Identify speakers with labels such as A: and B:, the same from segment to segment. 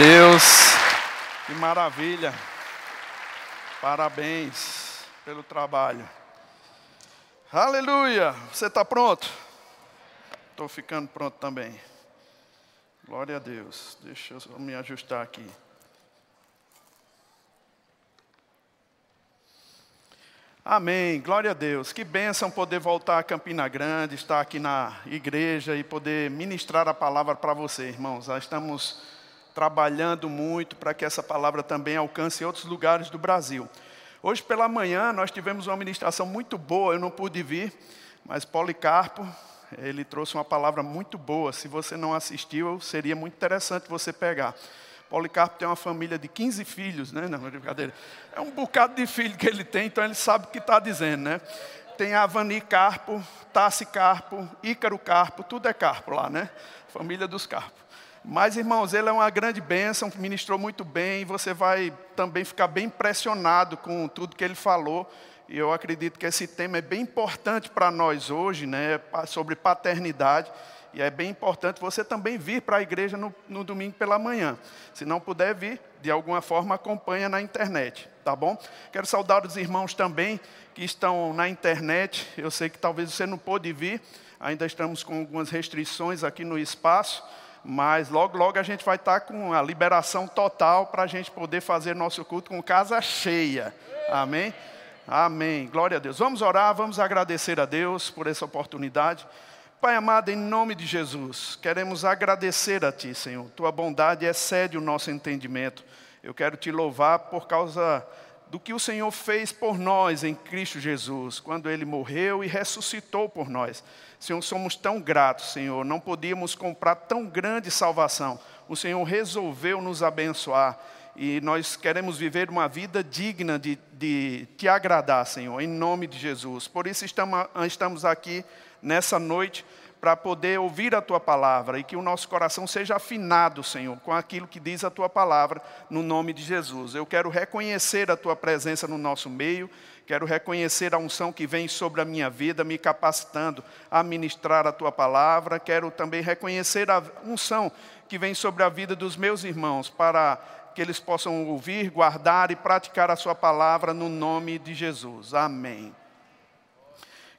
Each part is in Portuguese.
A: Deus. Que maravilha. Parabéns pelo trabalho. Aleluia. Você está pronto? Estou ficando pronto também. Glória a Deus. Deixa eu me ajustar aqui. Amém, glória a Deus. Que bênção poder voltar a Campina Grande, estar aqui na igreja e poder ministrar a palavra para você, irmãos. Já estamos trabalhando muito para que essa palavra também alcance outros lugares do Brasil. Hoje pela manhã nós tivemos uma ministração muito boa, eu não pude vir, mas Policarpo, ele trouxe uma palavra muito boa. Se você não assistiu, seria muito interessante você pegar. Policarpo tem uma família de 15 filhos, né? Não, brincadeira. É um bocado de filho que ele tem, então ele sabe o que está dizendo, né? Tem Avani Carpo, Tassi Carpo, Ícaro Carpo, tudo é Carpo lá, né? Família dos Carpos. Mas, irmãos, ele é uma grande bênção, ministrou muito bem, você vai também ficar bem impressionado com tudo que ele falou. E eu acredito que esse tema é bem importante para nós hoje, né? Sobre paternidade. E é bem importante você também vir para a igreja no, no, domingo pela manhã. Se não puder vir, de alguma forma acompanha na internet, tá bom? Quero saudar os irmãos também que estão na internet. Eu sei que talvez você não pôde vir, ainda estamos com algumas restrições aqui no espaço, mas logo, logo a gente vai estar com a liberação total para a gente poder fazer nosso culto com casa cheia. Amém? Amém. Glória a Deus. Vamos orar, vamos agradecer a Deus por essa oportunidade. Pai amado, em nome de Jesus, queremos agradecer a Ti, Senhor. Tua bondade excede o nosso entendimento. Eu quero te louvar por causa do que o Senhor fez por nós em Cristo Jesus, quando Ele morreu e ressuscitou por nós. Senhor, somos tão gratos, Senhor. Não podíamos comprar tão grande salvação. O Senhor resolveu nos abençoar e nós queremos viver uma vida digna de, de te agradar, Senhor, em nome de Jesus. Por isso estamos, estamos aqui nessa noite para poder ouvir a tua palavra e que o nosso coração seja afinado, Senhor, com aquilo que diz a tua palavra, no nome de Jesus. Eu quero reconhecer a tua presença no nosso meio, quero reconhecer a unção que vem sobre a minha vida, me capacitando a ministrar a tua palavra, quero também reconhecer a unção que vem sobre a vida dos meus irmãos, para que eles possam ouvir, guardar e praticar a sua palavra no nome de Jesus. Amém.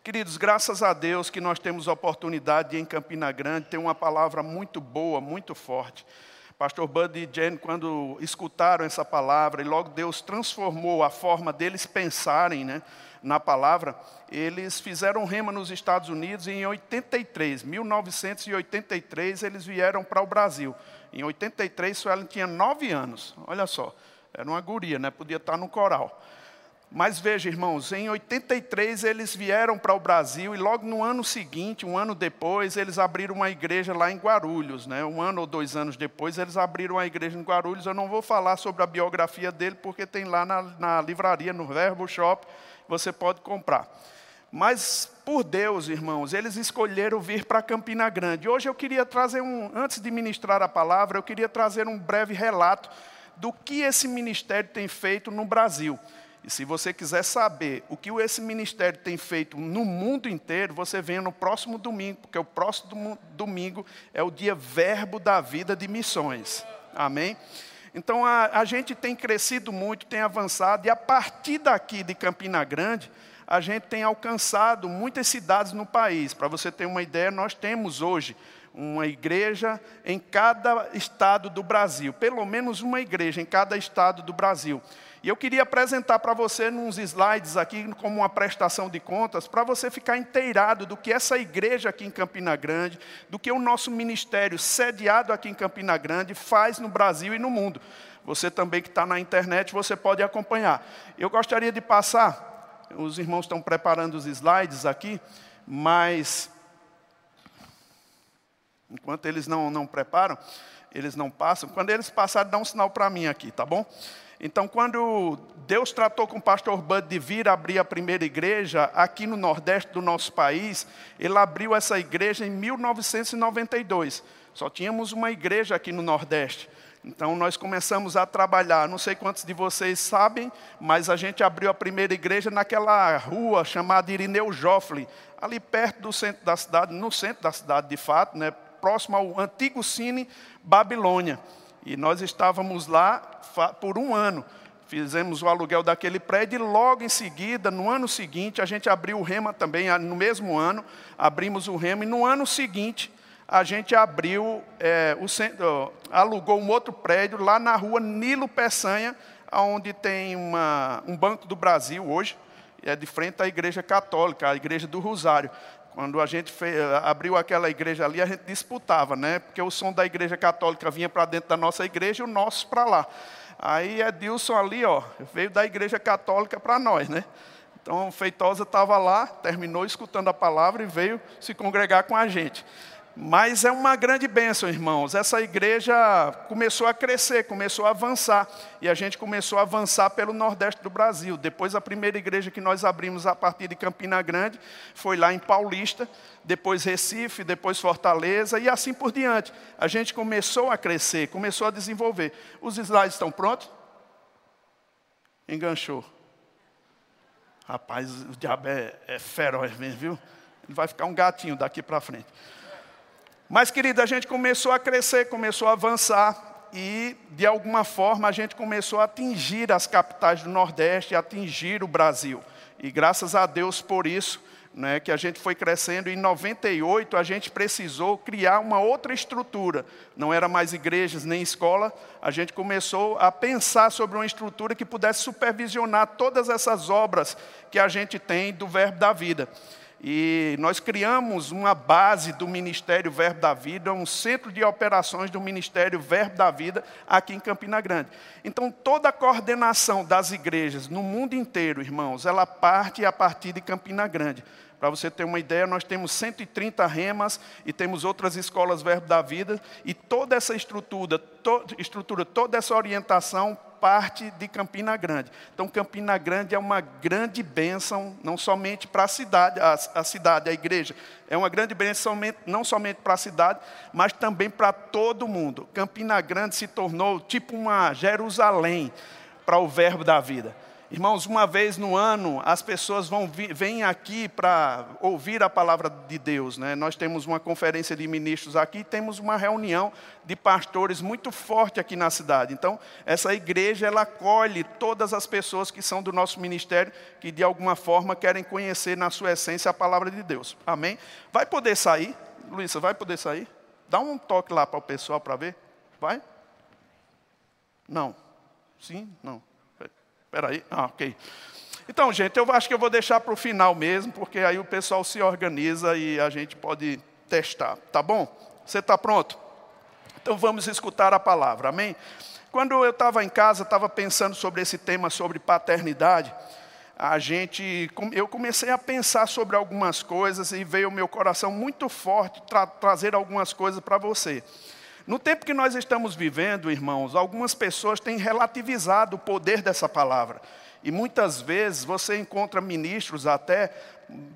A: Queridos, graças a Deus que nós temos a oportunidade de, em Campina Grande, ter uma palavra muito boa, muito forte. Pastor Bud e Jen, quando escutaram essa palavra, e logo Deus transformou a forma deles pensarem né, na palavra, eles fizeram rema nos Estados Unidos e em 83, 1983, eles vieram para o Brasil. Em 83, Suelen tinha nove anos, olha só, era uma guria, né, podia estar no coral. Mas veja, irmãos, em 83 eles vieram para o Brasil e logo no ano seguinte, um ano depois, eles abriram uma igreja lá em Guarulhos. Né? Um ano ou dois anos depois, eles abriram uma igreja em Guarulhos. Eu não vou falar sobre a biografia dele, porque tem lá na, na livraria, no Verbo Shop, você pode comprar. Mas, por Deus, irmãos, eles escolheram vir para Campina Grande. Hoje eu queria trazer um, antes de ministrar a palavra, eu queria trazer um breve relato do que esse ministério tem feito no Brasil. E se você quiser saber o que esse ministério tem feito no mundo inteiro, você venha no próximo domingo, porque o próximo domingo é o dia verbo da vida de missões. Amém? Então a, a gente tem crescido muito, tem avançado, e a partir daqui de Campina Grande, a gente tem alcançado muitas cidades no país. Para você ter uma ideia, nós temos hoje uma igreja em cada estado do Brasil, pelo menos uma igreja em cada estado do Brasil. E eu queria apresentar para você nos slides aqui, como uma prestação de contas, para você ficar inteirado do que essa igreja aqui em Campina Grande, do que o nosso ministério sediado aqui em Campina Grande faz no Brasil e no mundo. Você também que está na internet, você pode acompanhar. Eu gostaria de passar, os irmãos estão preparando os slides aqui, mas enquanto eles não, não preparam, eles não passam. Quando eles passarem, dá um sinal para mim aqui, tá bom? Então, quando Deus tratou com o pastor Bud de vir abrir a primeira igreja aqui no Nordeste do nosso país, ele abriu essa igreja em 1992. Só tínhamos uma igreja aqui no Nordeste. Então nós começamos a trabalhar, não sei quantos de vocês sabem, mas a gente abriu a primeira igreja naquela rua chamada Irineu Joffre, ali perto do centro da cidade, no centro da cidade de fato, né, próximo ao antigo Cine Babilônia. E nós estávamos lá por um ano. Fizemos o aluguel daquele prédio e logo em seguida, no ano seguinte, a gente abriu o Rema também, no mesmo ano, abrimos o Rema, e no ano seguinte a gente abriu, é, o centro, alugou um outro prédio lá na rua Nilo Peçanha, onde tem uma, um Banco do Brasil hoje, é de frente à Igreja Católica, a Igreja do Rosário. Quando a gente fez, abriu aquela igreja ali, a gente disputava, né? Porque o som da igreja católica vinha para dentro da nossa igreja e o nosso para lá. Aí Edilson ali, ó, veio da igreja católica para nós, né? Então Feitosa estava lá, terminou escutando a palavra e veio se congregar com a gente. Mas é uma grande bênção, irmãos. Essa igreja começou a crescer, começou a avançar. E a gente começou a avançar pelo Nordeste do Brasil. Depois, a primeira igreja que nós abrimos a partir de Campina Grande foi lá em Paulista, depois Recife, depois Fortaleza e assim por diante. A gente começou a crescer, começou a desenvolver. Os slides estão prontos? Enganchou. Rapaz, o diabo é, é feroz mesmo, viu? Ele vai ficar um gatinho daqui para frente. Mas, querida, a gente começou a crescer, começou a avançar e, de alguma forma, a gente começou a atingir as capitais do Nordeste, atingir o Brasil. E graças a Deus por isso, né, que a gente foi crescendo. Em 98, a gente precisou criar uma outra estrutura. Não era mais igrejas nem escola. A gente começou a pensar sobre uma estrutura que pudesse supervisionar todas essas obras que a gente tem do Verbo da Vida. E nós criamos uma base do Ministério Verbo da Vida, um centro de operações do Ministério Verbo da Vida aqui em Campina Grande. Então, toda a coordenação das igrejas no mundo inteiro, irmãos, ela parte a partir de Campina Grande. Para você ter uma ideia, nós temos 130 remas e temos outras escolas Verbo da Vida, e toda essa estrutura, to, estrutura toda essa orientação parte de Campina Grande. Então, Campina Grande é uma grande bênção, não somente para a cidade, a, cidade, a igreja, é uma grande bênção não somente para a cidade, mas também para todo mundo. Campina Grande se tornou tipo uma Jerusalém para o verbo da vida. Irmãos, uma vez no ano, as pessoas vão vêm aqui para ouvir a palavra de Deus. Né? Nós temos uma conferência de ministros aqui, temos uma reunião de pastores muito forte aqui na cidade. Então, essa igreja, ela acolhe todas as pessoas que são do nosso ministério, que de alguma forma querem conhecer na sua essência a palavra de Deus. Amém? Vai poder sair? Luísa, vai poder sair? Dá um toque lá para o pessoal para ver. Vai? Não. Sim? Não. Espera aí. Ah, ok. Então, gente, eu acho que eu vou deixar para o final mesmo, porque aí o pessoal se organiza e a gente pode testar. Tá bom? Você está pronto? Então vamos escutar a palavra, amém? Quando eu estava em casa, estava pensando sobre esse tema, sobre paternidade, a gente, eu comecei a pensar sobre algumas coisas e veio o meu coração muito forte tra trazer algumas coisas para você. No tempo que nós estamos vivendo, irmãos, algumas pessoas têm relativizado o poder dessa palavra. E muitas vezes você encontra ministros até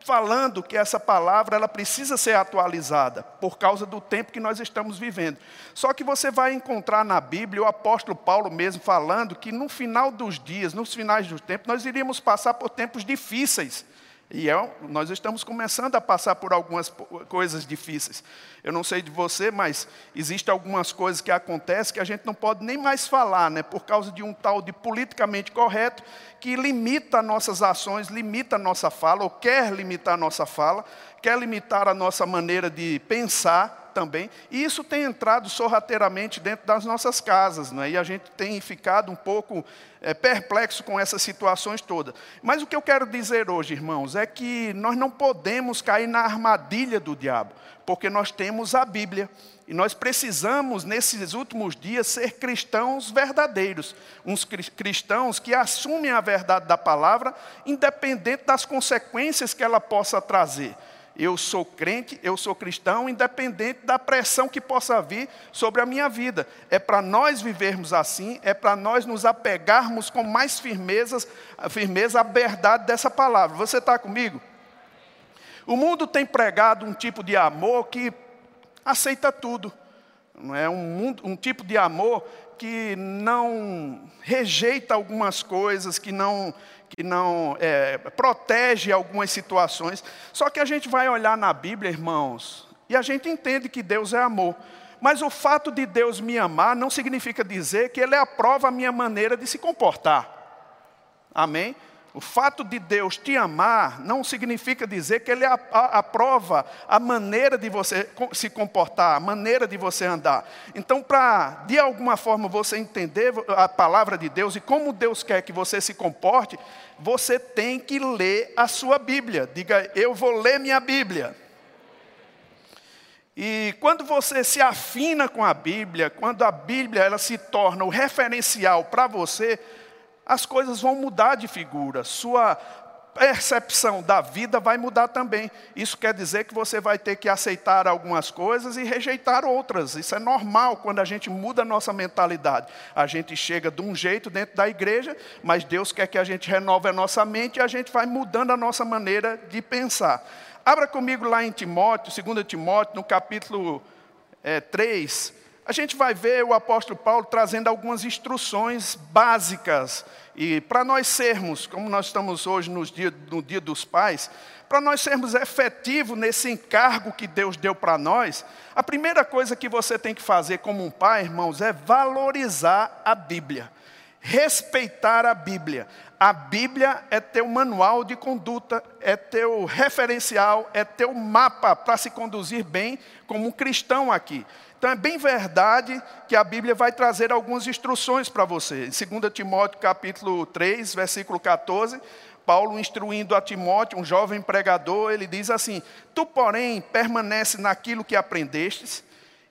A: falando que essa palavra ela precisa ser atualizada por causa do tempo que nós estamos vivendo. Só que você vai encontrar na Bíblia o apóstolo Paulo mesmo falando que no final dos dias, nos finais do tempo, nós iríamos passar por tempos difíceis. E é, nós estamos começando a passar por algumas coisas difíceis. Eu não sei de você, mas existem algumas coisas que acontecem que a gente não pode nem mais falar, né? por causa de um tal de politicamente correto que limita nossas ações, limita a nossa fala, ou quer limitar a nossa fala, quer limitar a nossa maneira de pensar também, e isso tem entrado sorrateiramente dentro das nossas casas, né? e a gente tem ficado um pouco é, perplexo com essas situações todas. Mas o que eu quero dizer hoje, irmãos, é que nós não podemos cair na armadilha do diabo, porque nós temos a Bíblia. E nós precisamos, nesses últimos dias, ser cristãos verdadeiros. Uns cristãos que assumem a verdade da palavra, independente das consequências que ela possa trazer eu sou crente, eu sou cristão, independente da pressão que possa vir sobre a minha vida. É para nós vivermos assim, é para nós nos apegarmos com mais firmezas, firmeza à verdade dessa palavra. Você está comigo? O mundo tem pregado um tipo de amor que aceita tudo. Não é um, mundo, um tipo de amor que não rejeita algumas coisas, que não que não é, protege algumas situações. Só que a gente vai olhar na Bíblia, irmãos, e a gente entende que Deus é amor. Mas o fato de Deus me amar não significa dizer que Ele aprova a minha maneira de se comportar. Amém? O fato de Deus te amar não significa dizer que Ele aprova a maneira de você se comportar, a maneira de você andar. Então, para de alguma forma você entender a palavra de Deus e como Deus quer que você se comporte, você tem que ler a sua Bíblia. Diga, eu vou ler minha Bíblia. E quando você se afina com a Bíblia, quando a Bíblia ela se torna o referencial para você, as coisas vão mudar de figura, sua percepção da vida vai mudar também. Isso quer dizer que você vai ter que aceitar algumas coisas e rejeitar outras. Isso é normal quando a gente muda a nossa mentalidade. A gente chega de um jeito dentro da igreja, mas Deus quer que a gente renove a nossa mente e a gente vai mudando a nossa maneira de pensar. Abra comigo lá em Timóteo, 2 Timóteo, no capítulo é, 3 a gente vai ver o apóstolo Paulo trazendo algumas instruções básicas. E para nós sermos, como nós estamos hoje no dia, no dia dos pais, para nós sermos efetivos nesse encargo que Deus deu para nós, a primeira coisa que você tem que fazer como um pai, irmãos, é valorizar a Bíblia, respeitar a Bíblia. A Bíblia é teu manual de conduta, é teu referencial, é teu mapa para se conduzir bem como um cristão aqui. Então é bem verdade que a Bíblia vai trazer algumas instruções para você. Em 2 Timóteo capítulo 3, versículo 14, Paulo instruindo a Timóteo, um jovem pregador, ele diz assim: Tu, porém, permanece naquilo que aprendestes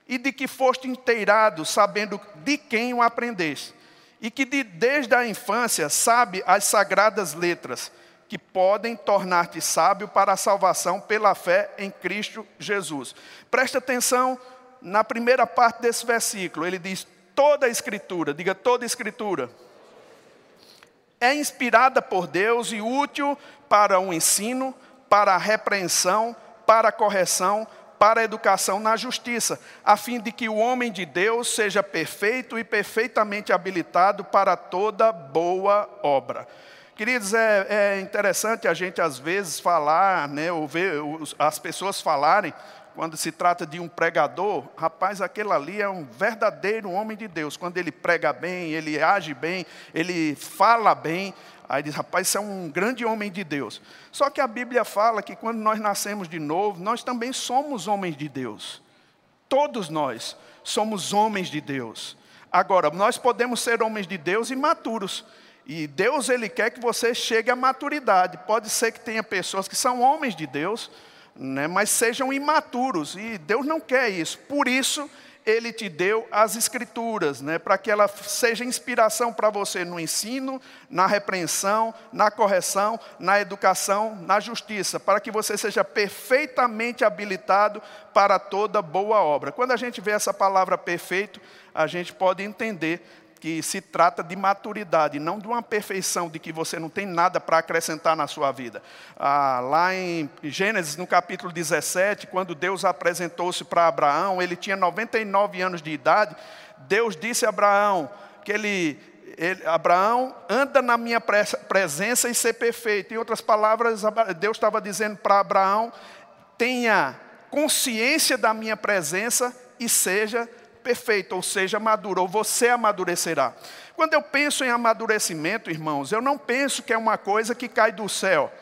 A: e de que foste inteirado, sabendo de quem o aprendeste, e que de, desde a infância sabe as sagradas letras, que podem tornar-te sábio para a salvação pela fé em Cristo Jesus. Presta atenção na primeira parte desse versículo, ele diz: toda a escritura, diga toda a escritura, é inspirada por Deus e útil para o ensino, para a repreensão, para a correção, para a educação na justiça, a fim de que o homem de Deus seja perfeito e perfeitamente habilitado para toda boa obra. Queridos, é, é interessante a gente às vezes falar, né, ou ver as pessoas falarem quando se trata de um pregador, rapaz, aquele ali é um verdadeiro homem de Deus. Quando ele prega bem, ele age bem, ele fala bem, aí diz, rapaz, isso é um grande homem de Deus. Só que a Bíblia fala que quando nós nascemos de novo, nós também somos homens de Deus. Todos nós somos homens de Deus. Agora, nós podemos ser homens de Deus imaturos. E Deus, Ele quer que você chegue à maturidade. Pode ser que tenha pessoas que são homens de Deus, né, mas sejam imaturos, e Deus não quer isso. Por isso, Ele te deu as Escrituras, né, para que ela seja inspiração para você no ensino, na repreensão, na correção, na educação, na justiça, para que você seja perfeitamente habilitado para toda boa obra. Quando a gente vê essa palavra perfeito, a gente pode entender que se trata de maturidade, não de uma perfeição de que você não tem nada para acrescentar na sua vida. Ah, lá em Gênesis, no capítulo 17, quando Deus apresentou-se para Abraão, ele tinha 99 anos de idade. Deus disse a Abraão que ele, ele Abraão, anda na minha presença e ser perfeito. Em outras palavras, Deus estava dizendo para Abraão: tenha consciência da minha presença e seja perfeito perfeito, ou seja, maduro, ou você amadurecerá. Quando eu penso em amadurecimento, irmãos, eu não penso que é uma coisa que cai do céu,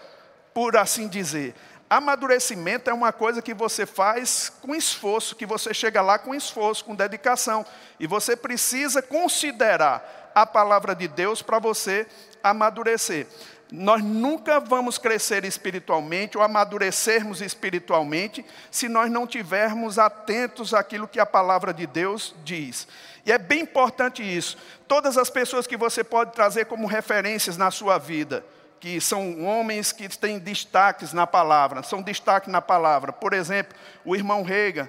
A: por assim dizer. Amadurecimento é uma coisa que você faz com esforço, que você chega lá com esforço, com dedicação. E você precisa considerar a palavra de Deus para você amadurecer nós nunca vamos crescer espiritualmente ou amadurecermos espiritualmente se nós não tivermos atentos àquilo que a palavra de Deus diz. E é bem importante isso. Todas as pessoas que você pode trazer como referências na sua vida, que são homens que têm destaques na palavra, são destaque na palavra. Por exemplo, o irmão Reagan,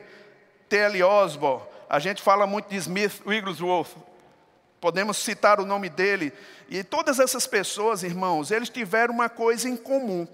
A: T.L. Osborne, a gente fala muito de Smith Wigglesworth, podemos citar o nome dele. E todas essas pessoas, irmãos, eles tiveram uma coisa em comum.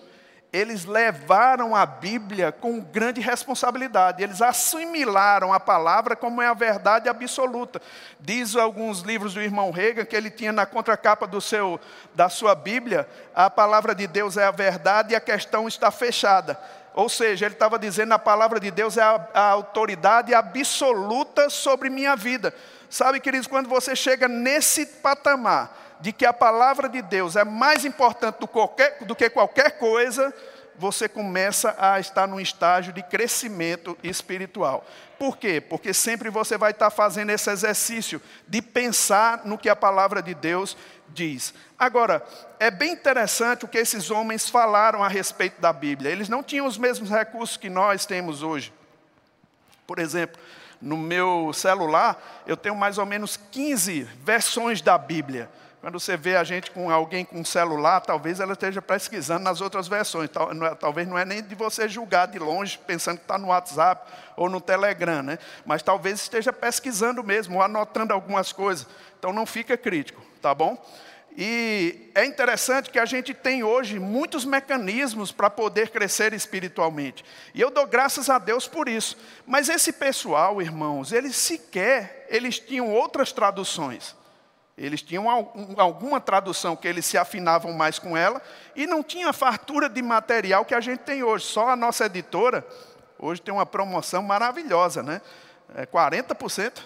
A: Eles levaram a Bíblia com grande responsabilidade. Eles assimilaram a palavra como é a verdade absoluta. Diz alguns livros do irmão Reagan que ele tinha na contracapa do seu, da sua Bíblia, a palavra de Deus é a verdade e a questão está fechada. Ou seja, ele estava dizendo a palavra de Deus é a, a autoridade absoluta sobre minha vida. Sabe, queridos, quando você chega nesse patamar de que a palavra de Deus é mais importante do, qualquer, do que qualquer coisa, você começa a estar num estágio de crescimento espiritual. Por quê? Porque sempre você vai estar fazendo esse exercício de pensar no que a palavra de Deus diz. Agora, é bem interessante o que esses homens falaram a respeito da Bíblia. Eles não tinham os mesmos recursos que nós temos hoje. Por exemplo, no meu celular, eu tenho mais ou menos 15 versões da Bíblia. Quando você vê a gente com alguém com um celular, talvez ela esteja pesquisando nas outras versões. É, talvez não é nem de você julgar de longe, pensando que está no WhatsApp ou no Telegram, né? Mas talvez esteja pesquisando mesmo, ou anotando algumas coisas. Então não fica crítico, tá bom? E é interessante que a gente tem hoje muitos mecanismos para poder crescer espiritualmente. E eu dou graças a Deus por isso. Mas esse pessoal, irmãos, eles sequer, eles tinham outras traduções. Eles tinham alguma tradução que eles se afinavam mais com ela e não tinha fartura de material que a gente tem hoje. Só a nossa editora, hoje tem uma promoção maravilhosa, né? É 40%?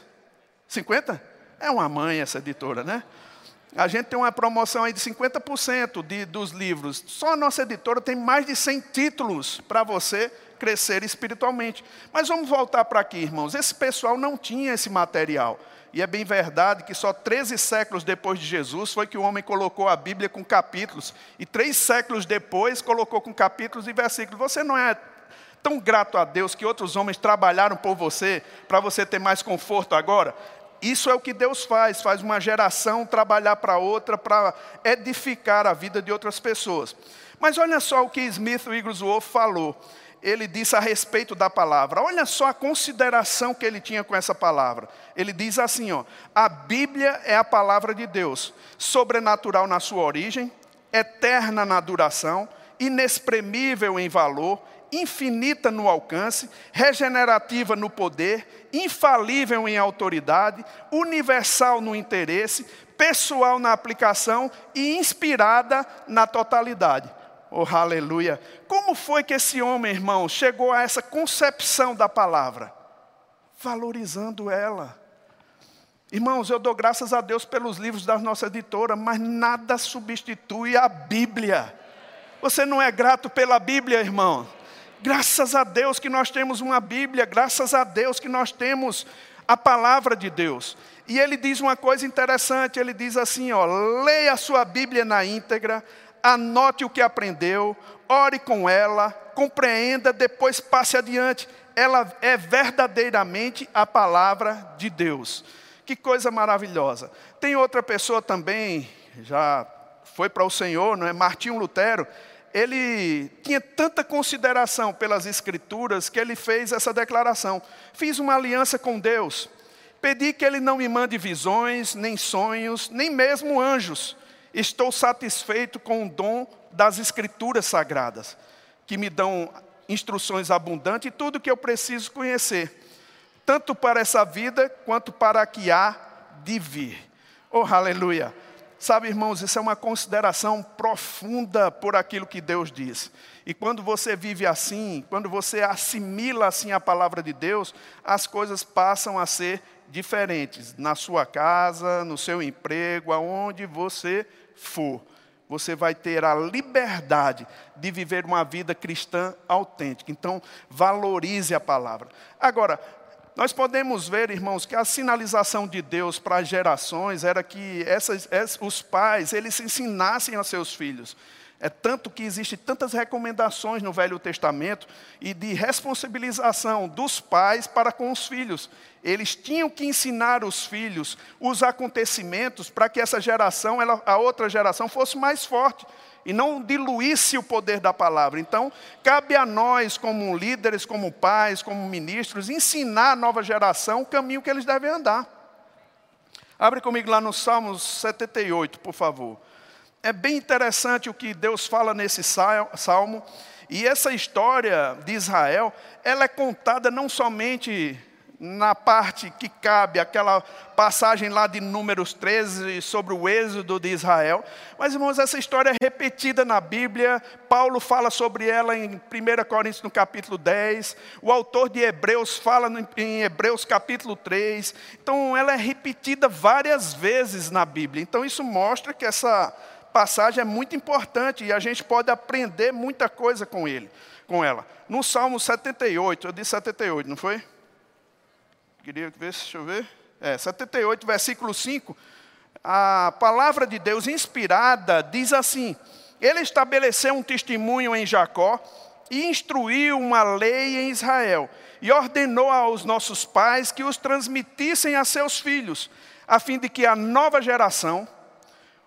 A: 50%? É uma mãe essa editora, né? A gente tem uma promoção aí de 50% de, dos livros. Só a nossa editora tem mais de 100 títulos para você crescer espiritualmente. Mas vamos voltar para aqui, irmãos. Esse pessoal não tinha esse material. E é bem verdade que só 13 séculos depois de Jesus foi que o homem colocou a Bíblia com capítulos. E três séculos depois colocou com capítulos e versículos. Você não é tão grato a Deus que outros homens trabalharam por você, para você ter mais conforto agora? Isso é o que Deus faz, faz uma geração trabalhar para outra, para edificar a vida de outras pessoas. Mas olha só o que Smith Wigglesworth falou ele disse a respeito da palavra. Olha só a consideração que ele tinha com essa palavra. Ele diz assim: ó, a Bíblia é a palavra de Deus, sobrenatural na sua origem, eterna na duração, inexprimível em valor, infinita no alcance, regenerativa no poder, infalível em autoridade, universal no interesse, pessoal na aplicação e inspirada na totalidade. Oh, aleluia. Como foi que esse homem, irmão, chegou a essa concepção da palavra? Valorizando ela. Irmãos, eu dou graças a Deus pelos livros da nossa editora, mas nada substitui a Bíblia. Você não é grato pela Bíblia, irmão? Graças a Deus que nós temos uma Bíblia, graças a Deus que nós temos a palavra de Deus. E ele diz uma coisa interessante, ele diz assim, ó, leia a sua Bíblia na íntegra, anote o que aprendeu, ore com ela, compreenda, depois passe adiante. Ela é verdadeiramente a palavra de Deus. Que coisa maravilhosa. Tem outra pessoa também, já foi para o Senhor, não é? Martinho Lutero. Ele tinha tanta consideração pelas Escrituras que ele fez essa declaração: Fiz uma aliança com Deus, pedi que Ele não me mande visões, nem sonhos, nem mesmo anjos estou satisfeito com o dom das Escrituras Sagradas, que me dão instruções abundantes e tudo que eu preciso conhecer, tanto para essa vida quanto para a que há de vir. Oh, aleluia! Sabe, irmãos, isso é uma consideração profunda por aquilo que Deus diz. E quando você vive assim, quando você assimila assim a palavra de Deus, as coisas passam a ser diferentes na sua casa, no seu emprego, aonde você for, você vai ter a liberdade de viver uma vida cristã autêntica. Então, valorize a palavra. Agora, nós podemos ver, irmãos, que a sinalização de Deus para as gerações era que essas, os pais eles ensinassem a seus filhos. É tanto que existe tantas recomendações no Velho Testamento e de responsabilização dos pais para com os filhos. Eles tinham que ensinar os filhos os acontecimentos para que essa geração, ela, a outra geração, fosse mais forte e não diluísse o poder da palavra. Então, cabe a nós, como líderes, como pais, como ministros, ensinar a nova geração o caminho que eles devem andar. Abre comigo lá no Salmos 78, por favor é bem interessante o que Deus fala nesse salmo. E essa história de Israel, ela é contada não somente na parte que cabe, aquela passagem lá de Números 13 sobre o êxodo de Israel. Mas, irmãos, essa história é repetida na Bíblia. Paulo fala sobre ela em 1 Coríntios, no capítulo 10. O autor de Hebreus fala em Hebreus, capítulo 3. Então, ela é repetida várias vezes na Bíblia. Então, isso mostra que essa passagem é muito importante e a gente pode aprender muita coisa com ele, com ela. No Salmo 78, eu disse 78, não foi? Queria ver, deixa eu ver. É, 78, versículo 5. A palavra de Deus inspirada diz assim: Ele estabeleceu um testemunho em Jacó e instruiu uma lei em Israel, e ordenou aos nossos pais que os transmitissem a seus filhos, a fim de que a nova geração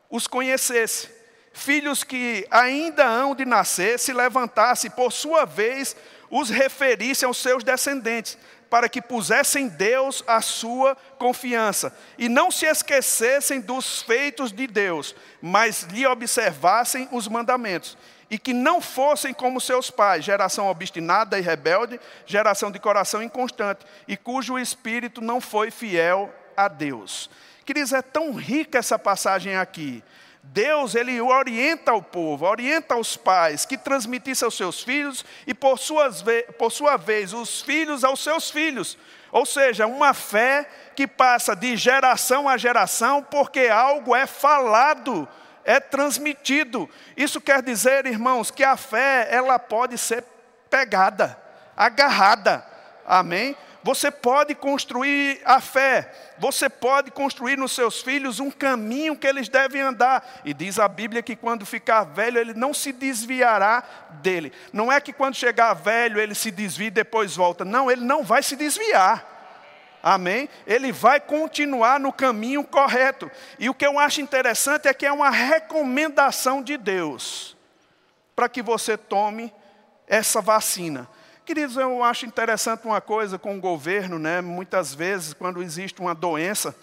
A: os conhecesse. Filhos que ainda hão de nascer, se levantasse, por sua vez, os referisse aos seus descendentes, para que pusessem Deus a sua confiança e não se esquecessem dos feitos de Deus, mas lhe observassem os mandamentos. E que não fossem como seus pais, geração obstinada e rebelde, geração de coração inconstante, e cujo espírito não foi fiel a Deus. Queridos, é tão rica essa passagem aqui. Deus, ele orienta o povo, orienta os pais que transmitissem aos seus filhos e, por, suas, por sua vez, os filhos aos seus filhos. Ou seja, uma fé que passa de geração a geração, porque algo é falado, é transmitido. Isso quer dizer, irmãos, que a fé, ela pode ser pegada, agarrada. Amém? Você pode construir a fé, você pode construir nos seus filhos um caminho que eles devem andar. E diz a Bíblia que quando ficar velho, ele não se desviará dele. Não é que quando chegar velho ele se desvie e depois volta. Não, ele não vai se desviar. Amém? Ele vai continuar no caminho correto. E o que eu acho interessante é que é uma recomendação de Deus para que você tome essa vacina. Queridos, eu acho interessante uma coisa com o governo, né? Muitas vezes, quando existe uma doença,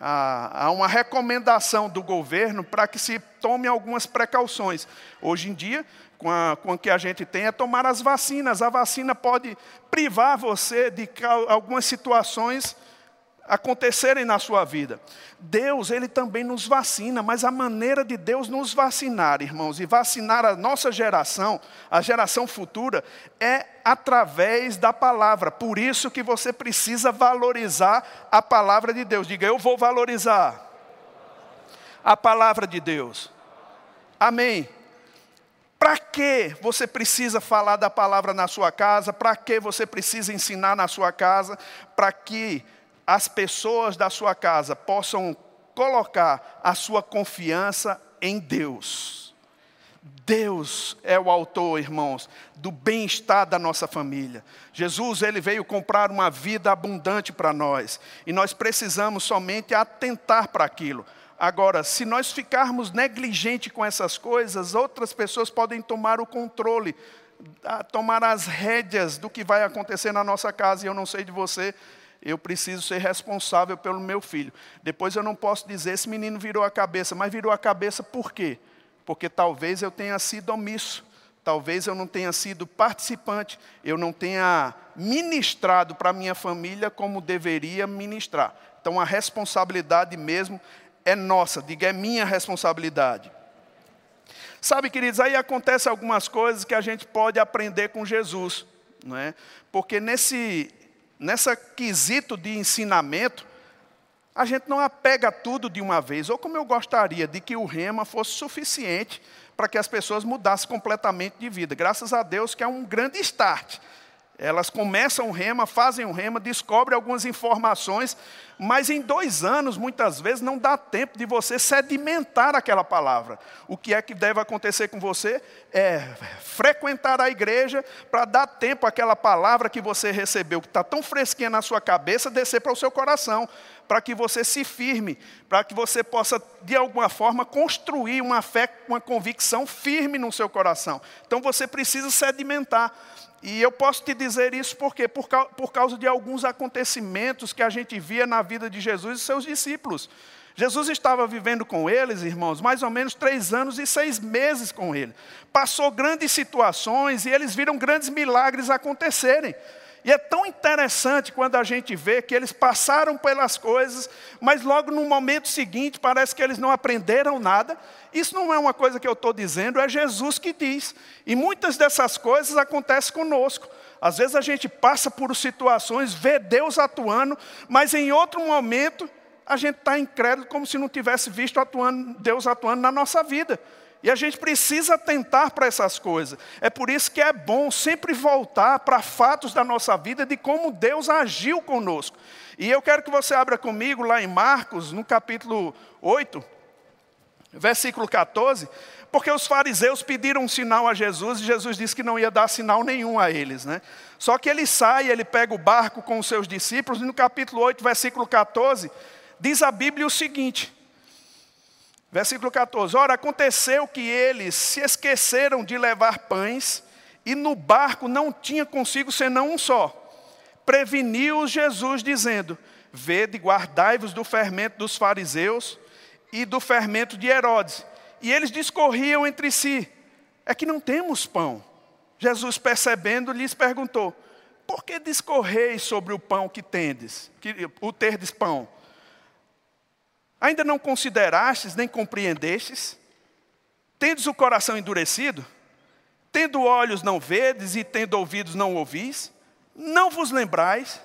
A: há uma recomendação do governo para que se tome algumas precauções. Hoje em dia, com, a, com o que a gente tem, é tomar as vacinas. A vacina pode privar você de algumas situações acontecerem na sua vida. Deus, ele também nos vacina, mas a maneira de Deus nos vacinar, irmãos, e vacinar a nossa geração, a geração futura, é através da palavra. Por isso que você precisa valorizar a palavra de Deus. Diga, eu vou valorizar a palavra de Deus. Amém. Para que você precisa falar da palavra na sua casa? Para que você precisa ensinar na sua casa? Para que as pessoas da sua casa possam colocar a sua confiança em Deus. Deus é o autor, irmãos, do bem-estar da nossa família. Jesus, ele veio comprar uma vida abundante para nós, e nós precisamos somente atentar para aquilo. Agora, se nós ficarmos negligentes com essas coisas, outras pessoas podem tomar o controle, tomar as rédeas do que vai acontecer na nossa casa, e eu não sei de você, eu preciso ser responsável pelo meu filho. Depois eu não posso dizer, esse menino virou a cabeça, mas virou a cabeça por quê? Porque talvez eu tenha sido omisso, talvez eu não tenha sido participante, eu não tenha ministrado para minha família como deveria ministrar. Então a responsabilidade mesmo é nossa, diga, é minha responsabilidade. Sabe, queridos, aí acontecem algumas coisas que a gente pode aprender com Jesus, não é? Porque nesse nessa quesito de ensinamento, a gente não apega tudo de uma vez, ou como eu gostaria de que o rema fosse suficiente para que as pessoas mudassem completamente de vida. Graças a Deus que é um grande start. Elas começam o rema, fazem o rema, descobrem algumas informações, mas em dois anos, muitas vezes, não dá tempo de você sedimentar aquela palavra. O que é que deve acontecer com você? É frequentar a igreja para dar tempo àquela palavra que você recebeu, que está tão fresquinha na sua cabeça, descer para o seu coração, para que você se firme, para que você possa, de alguma forma, construir uma fé, uma convicção firme no seu coração. Então você precisa sedimentar. E eu posso te dizer isso porque por, por causa de alguns acontecimentos que a gente via na vida de Jesus e seus discípulos. Jesus estava vivendo com eles, irmãos, mais ou menos três anos e seis meses com ele. Passou grandes situações e eles viram grandes milagres acontecerem. E é tão interessante quando a gente vê que eles passaram pelas coisas, mas logo no momento seguinte parece que eles não aprenderam nada. Isso não é uma coisa que eu estou dizendo, é Jesus que diz. E muitas dessas coisas acontecem conosco. Às vezes a gente passa por situações, vê Deus atuando, mas em outro momento a gente está incrédulo como se não tivesse visto atuando, Deus atuando na nossa vida. E a gente precisa atentar para essas coisas. É por isso que é bom sempre voltar para fatos da nossa vida de como Deus agiu conosco. E eu quero que você abra comigo lá em Marcos, no capítulo 8, versículo 14, porque os fariseus pediram um sinal a Jesus e Jesus disse que não ia dar sinal nenhum a eles, né? Só que ele sai, ele pega o barco com os seus discípulos, e no capítulo 8, versículo 14, diz a Bíblia o seguinte: Versículo 14: Ora, aconteceu que eles se esqueceram de levar pães, e no barco não tinha consigo senão um só. Preveniu-os Jesus, dizendo: Vede, guardai-vos do fermento dos fariseus e do fermento de Herodes. E eles discorriam entre si: É que não temos pão. Jesus, percebendo, lhes perguntou: Por que discorreis sobre o pão que tendes, que, o terdes pão? Ainda não considerastes nem compreendestes? Tendes o coração endurecido? Tendo olhos não vedes e tendo ouvidos não ouvis? Não vos lembrais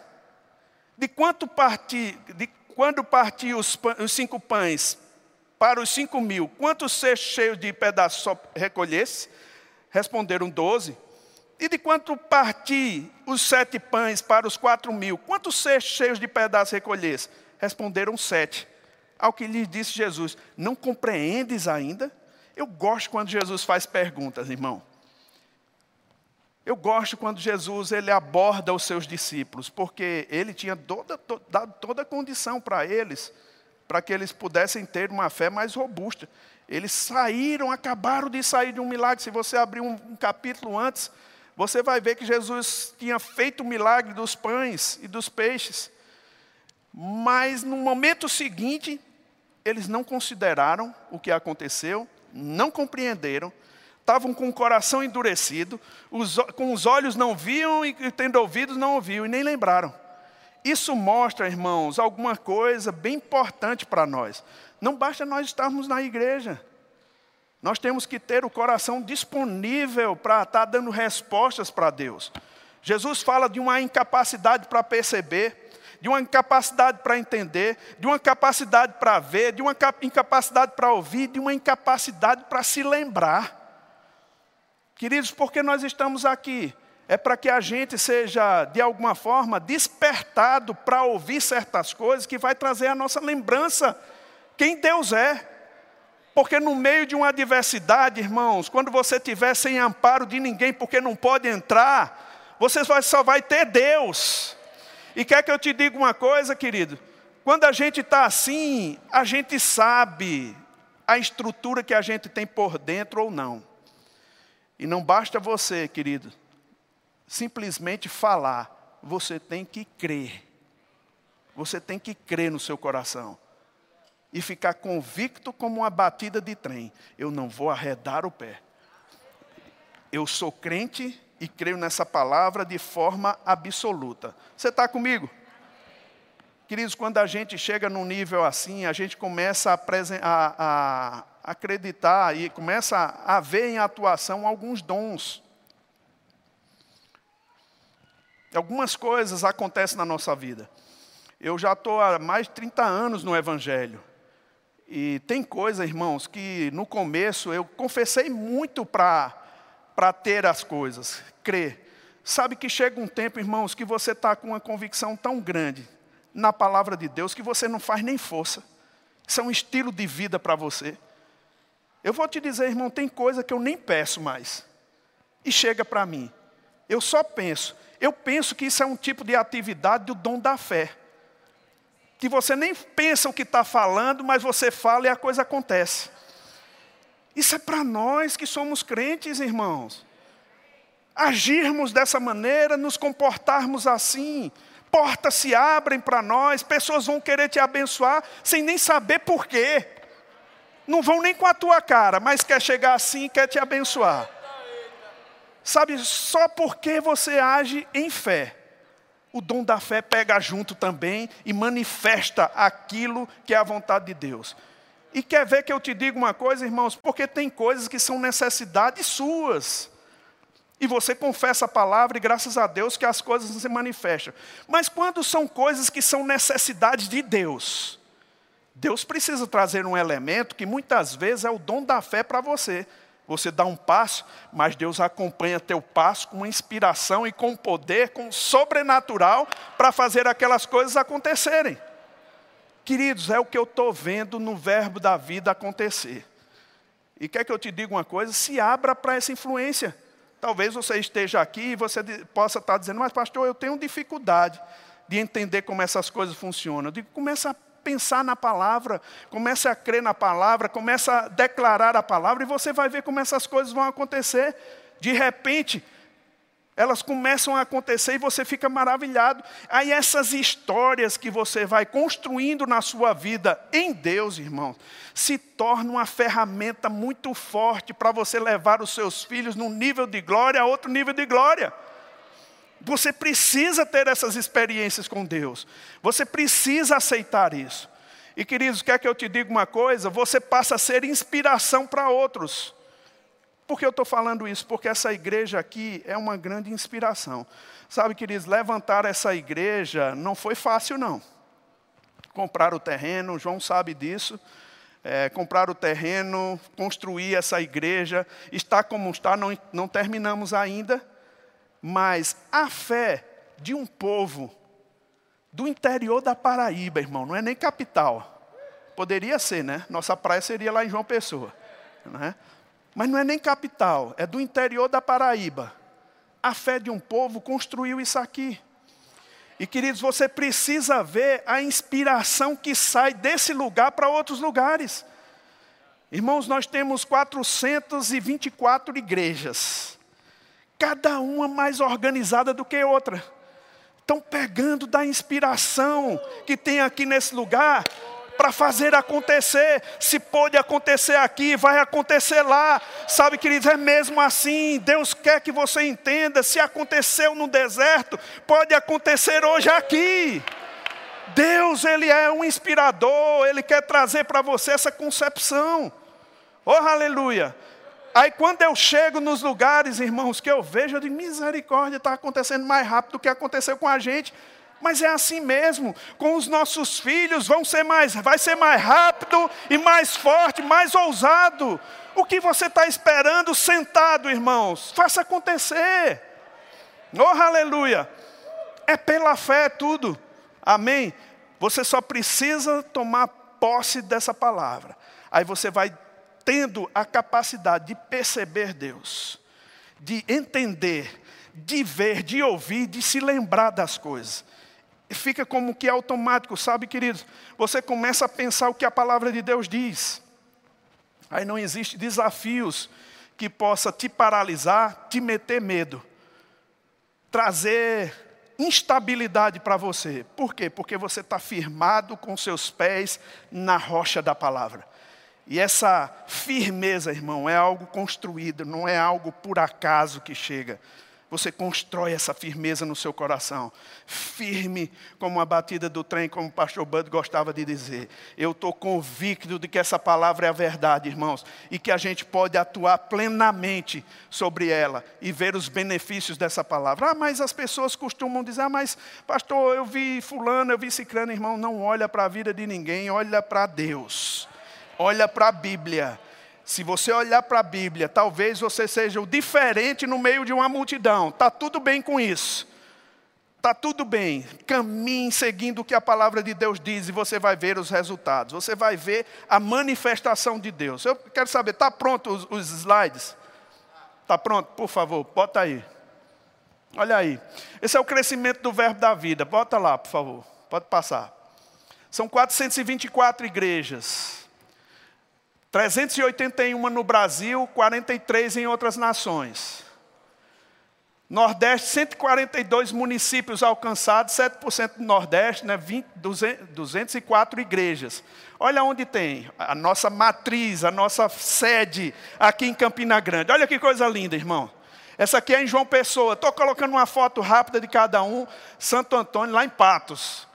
A: de quanto parti, de quando parti os, os cinco pães para os cinco mil, quantos cestos cheios de pedaços só recolhesse? Responderam doze. E de quanto parti os sete pães para os quatro mil, quantos cestos cheios de pedaços recolhesse? Responderam sete. Ao que lhe disse Jesus: Não compreendes ainda? Eu gosto quando Jesus faz perguntas, irmão. Eu gosto quando Jesus ele aborda os seus discípulos, porque ele tinha toda, dado toda a condição para eles, para que eles pudessem ter uma fé mais robusta. Eles saíram, acabaram de sair de um milagre. Se você abrir um, um capítulo antes, você vai ver que Jesus tinha feito o milagre dos pães e dos peixes. Mas no momento seguinte, eles não consideraram o que aconteceu, não compreenderam, estavam com o coração endurecido, os, com os olhos não viam e tendo ouvidos não ouviam e nem lembraram. Isso mostra, irmãos, alguma coisa bem importante para nós. Não basta nós estarmos na igreja. Nós temos que ter o coração disponível para estar dando respostas para Deus. Jesus fala de uma incapacidade para perceber, de uma incapacidade para entender, de uma capacidade para ver, de uma incapacidade para ouvir, de uma incapacidade para se lembrar. Queridos, porque nós estamos aqui? É para que a gente seja, de alguma forma, despertado para ouvir certas coisas que vai trazer a nossa lembrança quem Deus é. Porque no meio de uma adversidade, irmãos, quando você estiver sem amparo de ninguém, porque não pode entrar, você só vai ter Deus. E quer que eu te diga uma coisa, querido? Quando a gente está assim, a gente sabe a estrutura que a gente tem por dentro ou não. E não basta você, querido, simplesmente falar, você tem que crer. Você tem que crer no seu coração. E ficar convicto como uma batida de trem. Eu não vou arredar o pé. Eu sou crente e creio nessa palavra de forma absoluta. Você está comigo? Queridos, quando a gente chega num nível assim, a gente começa a, a, a acreditar e começa a ver em atuação alguns dons. Algumas coisas acontecem na nossa vida. Eu já estou há mais de 30 anos no Evangelho. E tem coisas, irmãos, que no começo eu confessei muito para para ter as coisas, crer. Sabe que chega um tempo, irmãos, que você está com uma convicção tão grande na palavra de Deus que você não faz nem força. Isso é um estilo de vida para você. Eu vou te dizer, irmão, tem coisa que eu nem peço mais. E chega para mim. Eu só penso. Eu penso que isso é um tipo de atividade do dom da fé. Que você nem pensa o que está falando, mas você fala e a coisa acontece. Isso é para nós que somos crentes, irmãos. Agirmos dessa maneira, nos comportarmos assim, portas se abrem para nós, pessoas vão querer te abençoar sem nem saber por quê. Não vão nem com a tua cara, mas quer chegar assim e quer te abençoar. Sabe, só porque você age em fé. o dom da fé pega junto também e manifesta aquilo que é a vontade de Deus. E quer ver que eu te diga uma coisa, irmãos? Porque tem coisas que são necessidades suas. E você confessa a palavra e graças a Deus que as coisas se manifestam. Mas quando são coisas que são necessidades de Deus, Deus precisa trazer um elemento que muitas vezes é o dom da fé para você. Você dá um passo, mas Deus acompanha teu passo com inspiração e com poder, com sobrenatural, para fazer aquelas coisas acontecerem. Queridos, é o que eu estou vendo no verbo da vida acontecer. E quer que eu te diga uma coisa? Se abra para essa influência. Talvez você esteja aqui e você possa estar dizendo, mas pastor, eu tenho dificuldade de entender como essas coisas funcionam. Eu digo, começa a pensar na palavra, comece a crer na palavra, comece a declarar a palavra e você vai ver como essas coisas vão acontecer. De repente, elas começam a acontecer e você fica maravilhado. Aí essas histórias que você vai construindo na sua vida em Deus, irmãos, se tornam uma ferramenta muito forte para você levar os seus filhos num nível de glória a outro nível de glória. Você precisa ter essas experiências com Deus. Você precisa aceitar isso. E queridos, quer que eu te diga uma coisa? Você passa a ser inspiração para outros. Por que eu estou falando isso? Porque essa igreja aqui é uma grande inspiração. Sabe, queridos, levantar essa igreja não foi fácil, não. Comprar o terreno, João sabe disso. É, comprar o terreno, construir essa igreja, está como está, não, não terminamos ainda. Mas a fé de um povo do interior da Paraíba, irmão, não é nem capital. Poderia ser, né? Nossa praia seria lá em João Pessoa. Né? Mas não é nem capital, é do interior da Paraíba. A fé de um povo construiu isso aqui. E queridos, você precisa ver a inspiração que sai desse lugar para outros lugares. Irmãos, nós temos 424 igrejas cada uma mais organizada do que outra. Estão pegando da inspiração que tem aqui nesse lugar para fazer acontecer. Se pode acontecer aqui, vai acontecer lá. Sabe, queridos, é mesmo assim. Deus quer que você entenda. Se aconteceu no deserto, pode acontecer hoje aqui. Deus, Ele é um inspirador, Ele quer trazer para você essa concepção. Oh, aleluia! Aí quando eu chego nos lugares, irmãos, que eu vejo, eu digo, misericórdia, está acontecendo mais rápido do que aconteceu com a gente. Mas é assim mesmo, com os nossos filhos vão ser mais, vai ser mais rápido e mais forte, mais ousado. O que você está esperando sentado, irmãos? Faça acontecer. Oh, aleluia! É pela fé tudo. Amém? Você só precisa tomar posse dessa palavra. Aí você vai tendo a capacidade de perceber Deus, de entender, de ver, de ouvir, de se lembrar das coisas. Fica como que automático, sabe, queridos? Você começa a pensar o que a palavra de Deus diz. Aí não existe desafios que possa te paralisar, te meter medo, trazer instabilidade para você. Por quê? Porque você está firmado com seus pés na rocha da palavra. E essa firmeza, irmão, é algo construído, não é algo por acaso que chega. Você constrói essa firmeza no seu coração. Firme como a batida do trem, como o pastor Bud gostava de dizer. Eu estou convicto de que essa palavra é a verdade, irmãos. E que a gente pode atuar plenamente sobre ela e ver os benefícios dessa palavra. Ah, mas as pessoas costumam dizer, ah, mas pastor, eu vi fulano, eu vi ciclano. Irmão, não olha para a vida de ninguém, olha para Deus olha para a Bíblia. Se você olhar para a Bíblia, talvez você seja o diferente no meio de uma multidão. Está tudo bem com isso. Está tudo bem. Caminhe seguindo o que a palavra de Deus diz e você vai ver os resultados. Você vai ver a manifestação de Deus. Eu quero saber, está pronto os, os slides? Está pronto? Por favor, bota aí. Olha aí. Esse é o crescimento do verbo da vida. Bota lá, por favor. Pode passar. São 424 igrejas. 381 no Brasil, 43 em outras nações. Nordeste, 142 municípios alcançados, 7% do Nordeste, né, 20, 204 igrejas. Olha onde tem a nossa matriz, a nossa sede aqui em Campina Grande. Olha que coisa linda, irmão. Essa aqui é em João Pessoa. Estou colocando uma foto rápida de cada um. Santo Antônio, lá em Patos.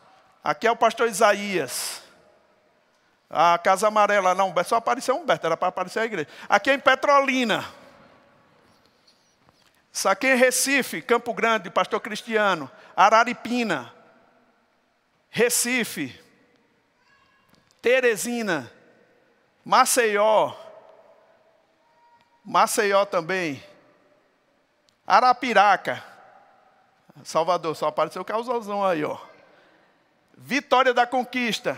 A: Aqui é o pastor Isaías. A Casa Amarela, não, só apareceu Humberto, era para aparecer a igreja. Aqui é em Petrolina. Isso aqui é em Recife, Campo Grande, pastor Cristiano. Araripina. Recife. Teresina. Maceió. Maceió também. Arapiraca. Salvador, só apareceu o causalzão aí, ó. Vitória da Conquista.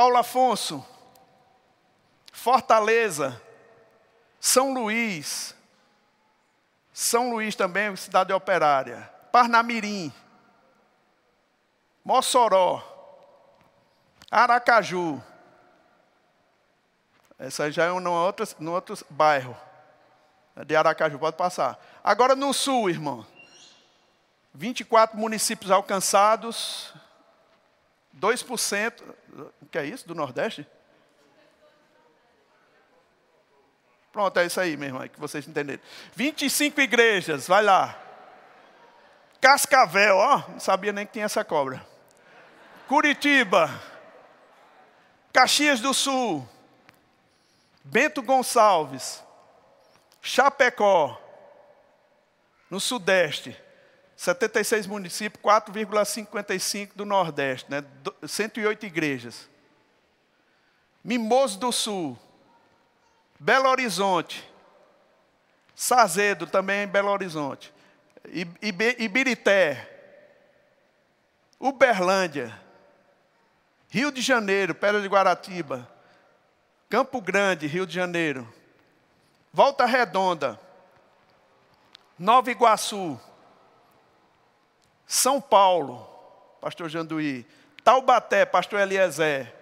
A: Paulo Afonso. Fortaleza. São Luís. São Luís também, cidade operária. Parnamirim. Mossoró. Aracaju. Essa já é um outro, no outro bairro. É de Aracaju, pode passar. Agora no sul, irmão. 24 municípios alcançados. 2%. O que é isso? Do Nordeste? Pronto, é isso aí mesmo, que vocês entenderam. 25 igrejas, vai lá. Cascavel, ó, não sabia nem que tinha essa cobra. Curitiba. Caxias do Sul. Bento Gonçalves. Chapecó. No Sudeste. 76 municípios, 4,55 do Nordeste, né? 108 igrejas. Mimoso do Sul, Belo Horizonte, Sazedo também em Belo Horizonte, Ibirité, Uberlândia, Rio de Janeiro, Pedra de Guaratiba, Campo Grande, Rio de Janeiro, Volta Redonda, Nova Iguaçu, São Paulo, pastor Janduí, Taubaté, pastor Eliezer,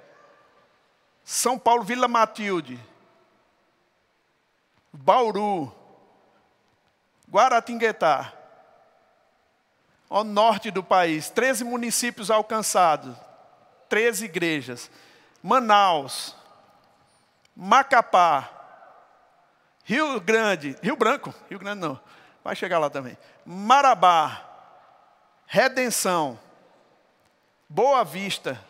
A: São Paulo, Vila Matilde, Bauru, Guaratinguetá, ao norte do país, 13 municípios alcançados, 13 igrejas. Manaus, Macapá, Rio Grande, Rio Branco, Rio Grande não, vai chegar lá também. Marabá, Redenção, Boa Vista,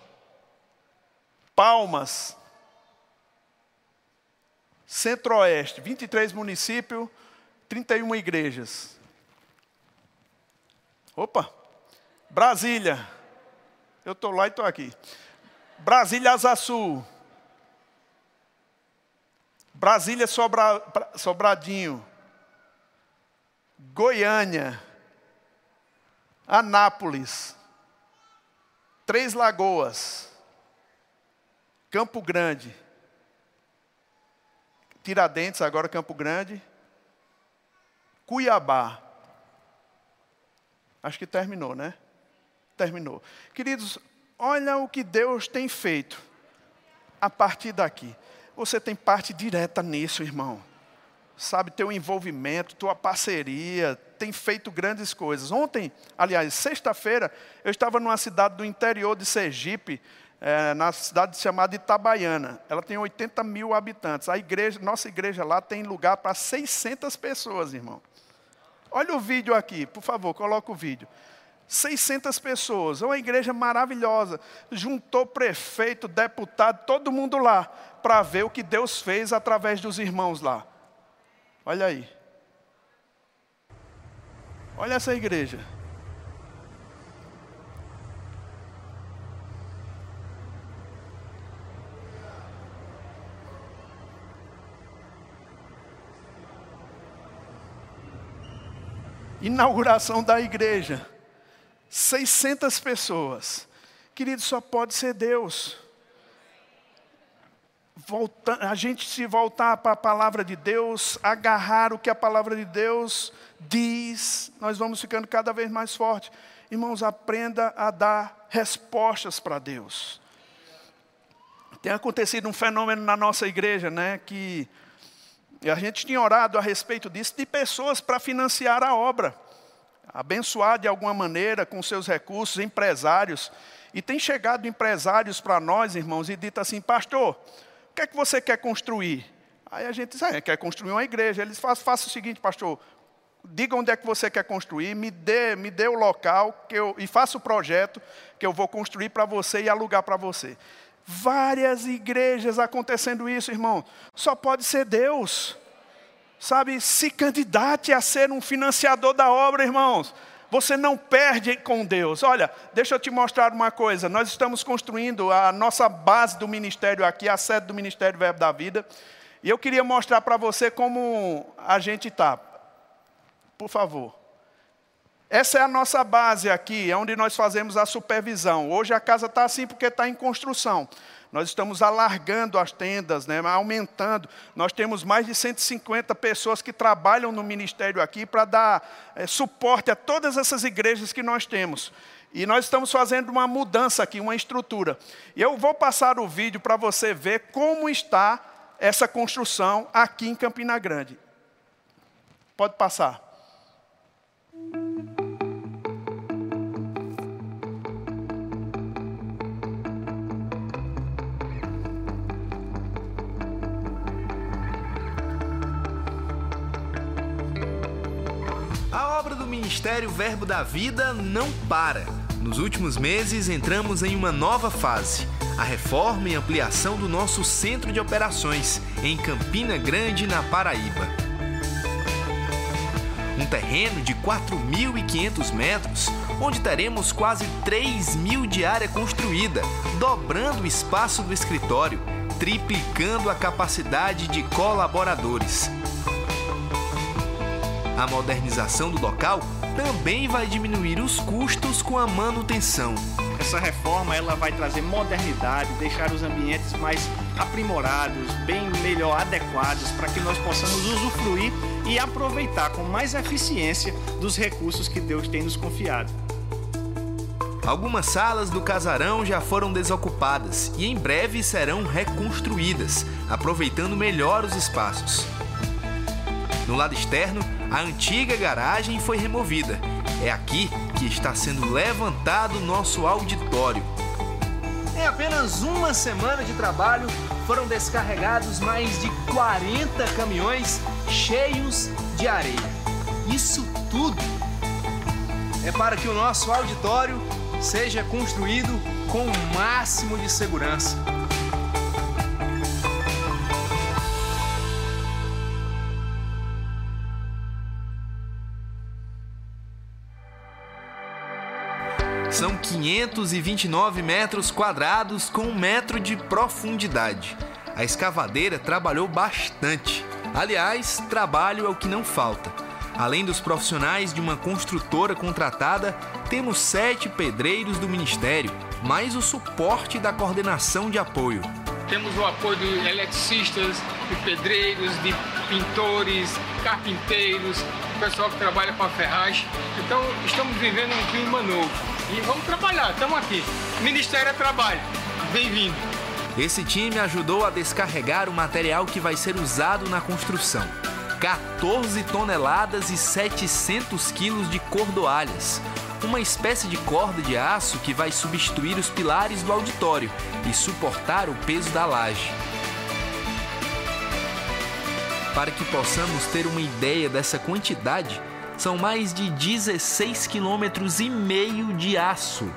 A: Palmas, Centro-Oeste, 23 municípios, 31 igrejas. Opa! Brasília. Eu estou lá e estou aqui. Brasília Asa. Brasília Sobra, Sobradinho. Goiânia. Anápolis. Três Lagoas. Campo Grande. Tiradentes, agora Campo Grande. Cuiabá. Acho que terminou, né? Terminou. Queridos, olha o que Deus tem feito a partir daqui. Você tem parte direta nisso, irmão. Sabe, teu envolvimento, tua parceria, tem feito grandes coisas. Ontem, aliás, sexta-feira, eu estava numa cidade do interior de Sergipe, é, na cidade chamada Itabaiana. Ela tem 80 mil habitantes. A igreja, nossa igreja lá tem lugar para 600 pessoas, irmão. Olha o vídeo aqui, por favor, coloca o vídeo. 600 pessoas, uma igreja maravilhosa. Juntou prefeito, deputado, todo mundo lá, para ver o que Deus fez através dos irmãos lá. Olha aí. Olha essa igreja. inauguração da igreja. 600 pessoas. Querido, só pode ser Deus. Volta, a gente se voltar para a palavra de Deus, agarrar o que a palavra de Deus diz, nós vamos ficando cada vez mais fortes. Irmãos, aprenda a dar respostas para Deus. Tem acontecido um fenômeno na nossa igreja, né, que a gente tinha orado a respeito disso, de pessoas para financiar a obra, abençoar de alguma maneira com seus recursos, empresários. E tem chegado empresários para nós, irmãos, e dito assim: Pastor, que é que você quer construir? Aí a gente diz: ah, quer construir uma igreja. Eles fazem, faça o seguinte, pastor, diga onde é que você quer construir, me dê, me dê o local que eu, e faça o projeto que eu vou construir para você e alugar para você. Várias igrejas acontecendo isso, irmão. Só pode ser Deus. Sabe, se candidate a ser um financiador da obra, irmãos. Você não perde com Deus. Olha, deixa eu te mostrar uma coisa. Nós estamos construindo a nossa base do ministério aqui, a sede do Ministério Verbo da Vida. E eu queria mostrar para você como a gente está. Por favor. Essa é a nossa base aqui, é onde nós fazemos a supervisão. Hoje a casa está assim porque está em construção. Nós estamos alargando as tendas, né, aumentando. Nós temos mais de 150 pessoas que trabalham no ministério aqui para dar é, suporte a todas essas igrejas que nós temos. E nós estamos fazendo uma mudança aqui, uma estrutura. E eu vou passar o vídeo para você ver como está essa construção aqui em Campina Grande. Pode passar.
B: Ministério Verbo da Vida não para. Nos últimos meses, entramos em uma nova fase: a reforma e ampliação do nosso centro de operações em Campina Grande, na Paraíba um terreno de 4.500 metros, onde teremos quase 3 mil de área construída, dobrando o espaço do escritório, triplicando a capacidade de colaboradores. A modernização do local também vai diminuir os custos com a manutenção.
C: Essa reforma ela vai trazer modernidade, deixar os ambientes mais aprimorados, bem melhor adequados para que nós possamos usufruir e aproveitar com mais eficiência dos recursos que Deus tem nos confiado.
B: Algumas salas do casarão já foram desocupadas e em breve serão reconstruídas, aproveitando melhor os espaços. No lado externo, a antiga garagem foi removida. É aqui que está sendo levantado nosso auditório.
C: Em apenas uma semana de trabalho, foram descarregados mais de 40 caminhões cheios de areia. Isso tudo é para que o nosso auditório seja construído com o máximo de segurança.
B: 529 metros quadrados com um metro de profundidade. A escavadeira trabalhou bastante. Aliás, trabalho é o que não falta. Além dos profissionais de uma construtora contratada, temos sete pedreiros do Ministério, mais o suporte da coordenação de apoio.
D: Temos o apoio de eletricistas, de pedreiros, de pintores, carpinteiros, pessoal que trabalha com a ferragem. Então, estamos vivendo um clima novo. E vamos trabalhar, estamos aqui. Ministério é Trabalho. Bem-vindo.
B: Esse time ajudou a descarregar o material que vai ser usado na construção. 14 toneladas e 700 quilos de cordoalhas, uma espécie de corda de aço que vai substituir os pilares do auditório e suportar o peso da laje. Para que possamos ter uma ideia dessa quantidade, são mais de 16 quilômetros e meio de aço.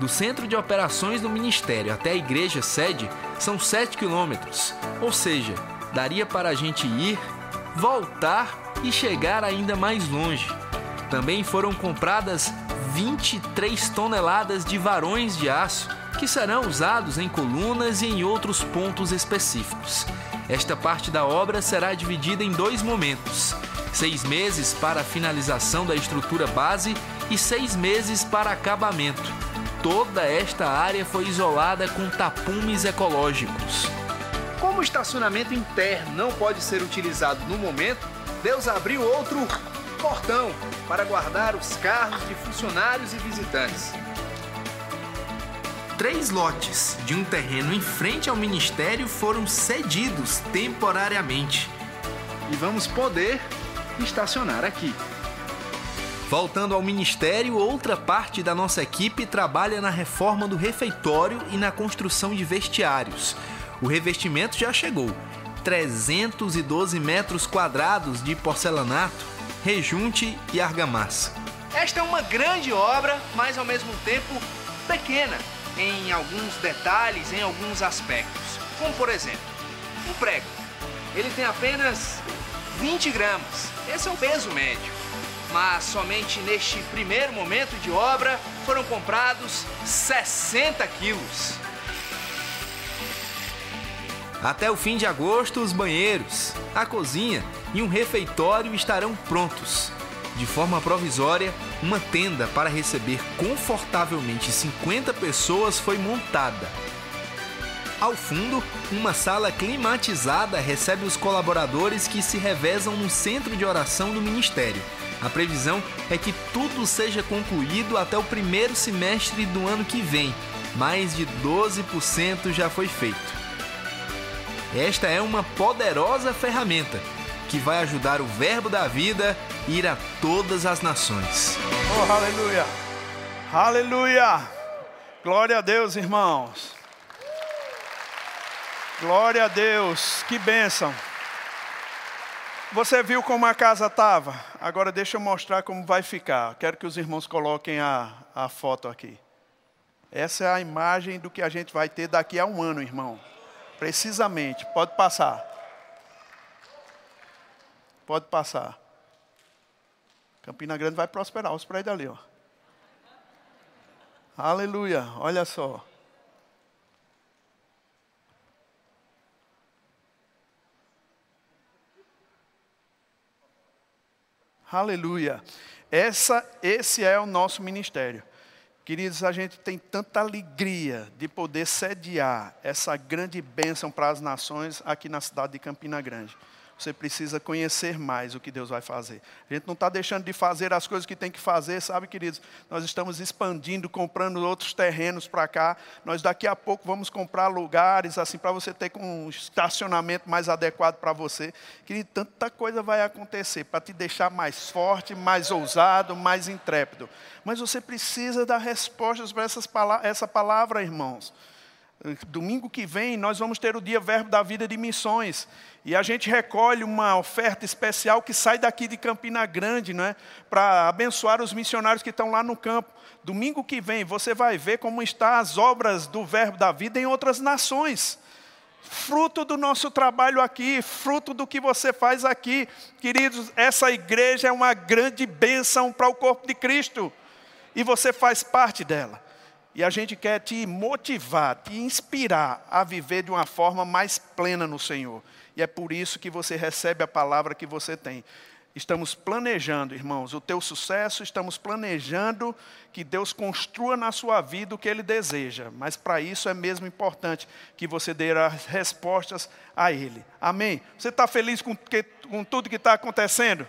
B: Do centro de operações do Ministério até a igreja sede são 7 quilômetros, ou seja, daria para a gente ir, voltar e chegar ainda mais longe. Também foram compradas 23 toneladas de varões de aço que serão usados em colunas e em outros pontos específicos. Esta parte da obra será dividida em dois momentos seis meses para a finalização da estrutura base e seis meses para acabamento. Toda esta área foi isolada com tapumes ecológicos.
C: Como o estacionamento interno não pode ser utilizado no momento, Deus abriu outro portão para guardar os carros de funcionários e visitantes.
B: Três lotes de um terreno em frente ao ministério foram cedidos temporariamente.
C: E vamos poder estacionar aqui.
B: Voltando ao ministério, outra parte da nossa equipe trabalha na reforma do refeitório e na construção de vestiários. O revestimento já chegou. 312 metros quadrados de porcelanato, rejunte e argamassa.
C: Esta é uma grande obra, mas ao mesmo tempo pequena em alguns detalhes, em alguns aspectos. Como por exemplo, um prego. Ele tem apenas 20 gramas. Esse é o peso médio. Mas somente neste primeiro momento de obra foram comprados 60 quilos.
B: Até o fim de agosto, os banheiros, a cozinha e um refeitório estarão prontos. De forma provisória, uma tenda para receber confortavelmente 50 pessoas foi montada. Ao fundo, uma sala climatizada recebe os colaboradores que se revezam no centro de oração do ministério. A previsão é que tudo seja concluído até o primeiro semestre do ano que vem. Mais de 12% já foi feito. Esta é uma poderosa ferramenta que vai ajudar o Verbo da vida a ir a todas as nações.
A: Oh, aleluia! Aleluia! Glória a Deus, irmãos. Glória a Deus, que bênção. Você viu como a casa estava? Agora deixa eu mostrar como vai ficar. Quero que os irmãos coloquem a, a foto aqui. Essa é a imagem do que a gente vai ter daqui a um ano, irmão. Precisamente. Pode passar. Pode passar. Campina Grande vai prosperar, os prédios ali, ó. Aleluia, olha só. Aleluia. Essa, esse é o nosso ministério. Queridos, a gente tem tanta alegria de poder sediar essa grande bênção para as nações aqui na cidade de Campina Grande. Você precisa conhecer mais o que Deus vai fazer. A gente não está deixando de fazer as coisas que tem que fazer, sabe, queridos? Nós estamos expandindo, comprando outros terrenos para cá. Nós daqui a pouco vamos comprar lugares, assim, para você ter um estacionamento mais adequado para você. Querido, tanta coisa vai acontecer para te deixar mais forte, mais ousado, mais intrépido. Mas você precisa dar respostas para essas essa palavra, irmãos. Domingo que vem nós vamos ter o dia Verbo da Vida de Missões. E a gente recolhe uma oferta especial que sai daqui de Campina Grande, não é? Para abençoar os missionários que estão lá no campo. Domingo que vem você vai ver como estão as obras do Verbo da Vida em outras nações. Fruto do nosso trabalho aqui, fruto do que você faz aqui. Queridos, essa igreja é uma grande bênção para o corpo de Cristo. E você faz parte dela. E a gente quer te motivar, te inspirar a viver de uma forma mais plena no Senhor. E é por isso que você recebe a palavra que você tem. Estamos planejando, irmãos, o teu sucesso, estamos planejando que Deus construa na sua vida o que Ele deseja. Mas para isso é mesmo importante que você dê as respostas a Ele. Amém? Você está feliz com, que, com tudo que está acontecendo?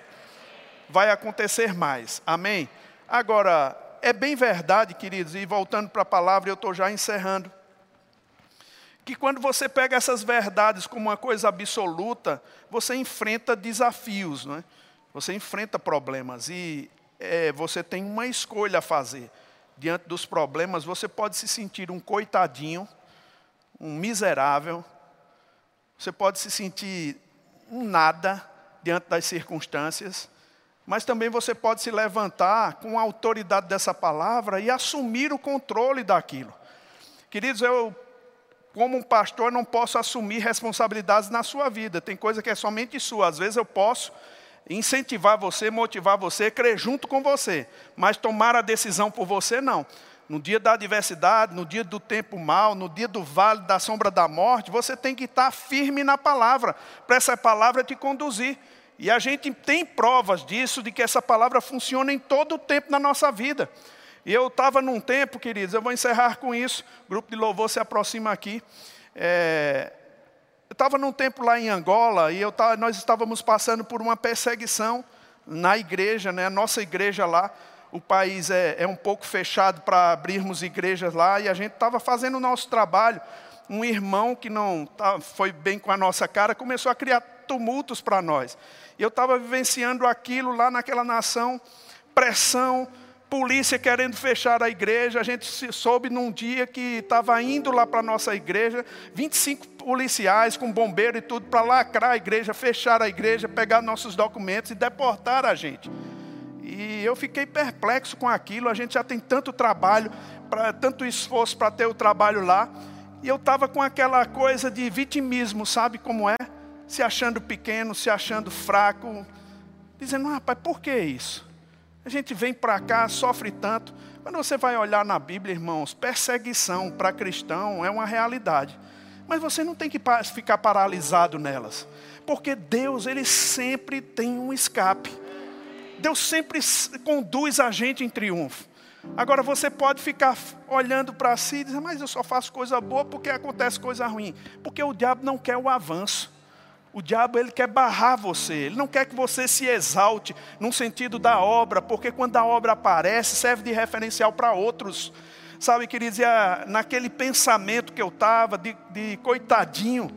A: Vai acontecer mais. Amém? Agora, é bem verdade, queridos, e voltando para a palavra, eu estou já encerrando, que quando você pega essas verdades como uma coisa absoluta, você enfrenta desafios, não é? você enfrenta problemas e é, você tem uma escolha a fazer. Diante dos problemas, você pode se sentir um coitadinho, um miserável, você pode se sentir um nada diante das circunstâncias, mas também você pode se levantar com a autoridade dessa palavra e assumir o controle daquilo. Queridos, eu, como um pastor, não posso assumir responsabilidades na sua vida. Tem coisa que é somente sua. Às vezes eu posso incentivar você, motivar você, crer junto com você, mas tomar a decisão por você, não. No dia da adversidade, no dia do tempo mal, no dia do vale da sombra da morte, você tem que estar firme na palavra, para essa palavra te conduzir. E a gente tem provas disso, de que essa palavra funciona em todo o tempo na nossa vida. E eu estava num tempo, queridos, eu vou encerrar com isso, o grupo de louvor se aproxima aqui. É, eu estava num tempo lá em Angola e tava, nós estávamos passando por uma perseguição na igreja, né, a nossa igreja lá. O país é, é um pouco fechado para abrirmos igrejas lá e a gente estava fazendo o nosso trabalho. Um irmão que não tá, foi bem com a nossa cara começou a criar tumultos para nós. Eu estava vivenciando aquilo lá naquela nação, pressão, polícia querendo fechar a igreja. A gente soube num dia que estava indo lá para a nossa igreja, 25 policiais com bombeiro e tudo, para lacrar a igreja, fechar a igreja, pegar nossos documentos e deportar a gente. E eu fiquei perplexo com aquilo. A gente já tem tanto trabalho, pra, tanto esforço para ter o trabalho lá. E eu estava com aquela coisa de vitimismo, sabe como é? Se achando pequeno, se achando fraco, dizendo, ah, rapaz, por que isso? A gente vem para cá, sofre tanto. Quando você vai olhar na Bíblia, irmãos, perseguição para cristão é uma realidade. Mas você não tem que ficar paralisado nelas. Porque Deus, Ele sempre tem um escape. Deus sempre conduz a gente em triunfo. Agora você pode ficar olhando para si e dizer, mas eu só faço coisa boa porque acontece coisa ruim. Porque o diabo não quer o avanço. O diabo ele quer barrar você, ele não quer que você se exalte no sentido da obra, porque quando a obra aparece, serve de referencial para outros. Sabe, queridos, naquele pensamento que eu estava, de, de coitadinho,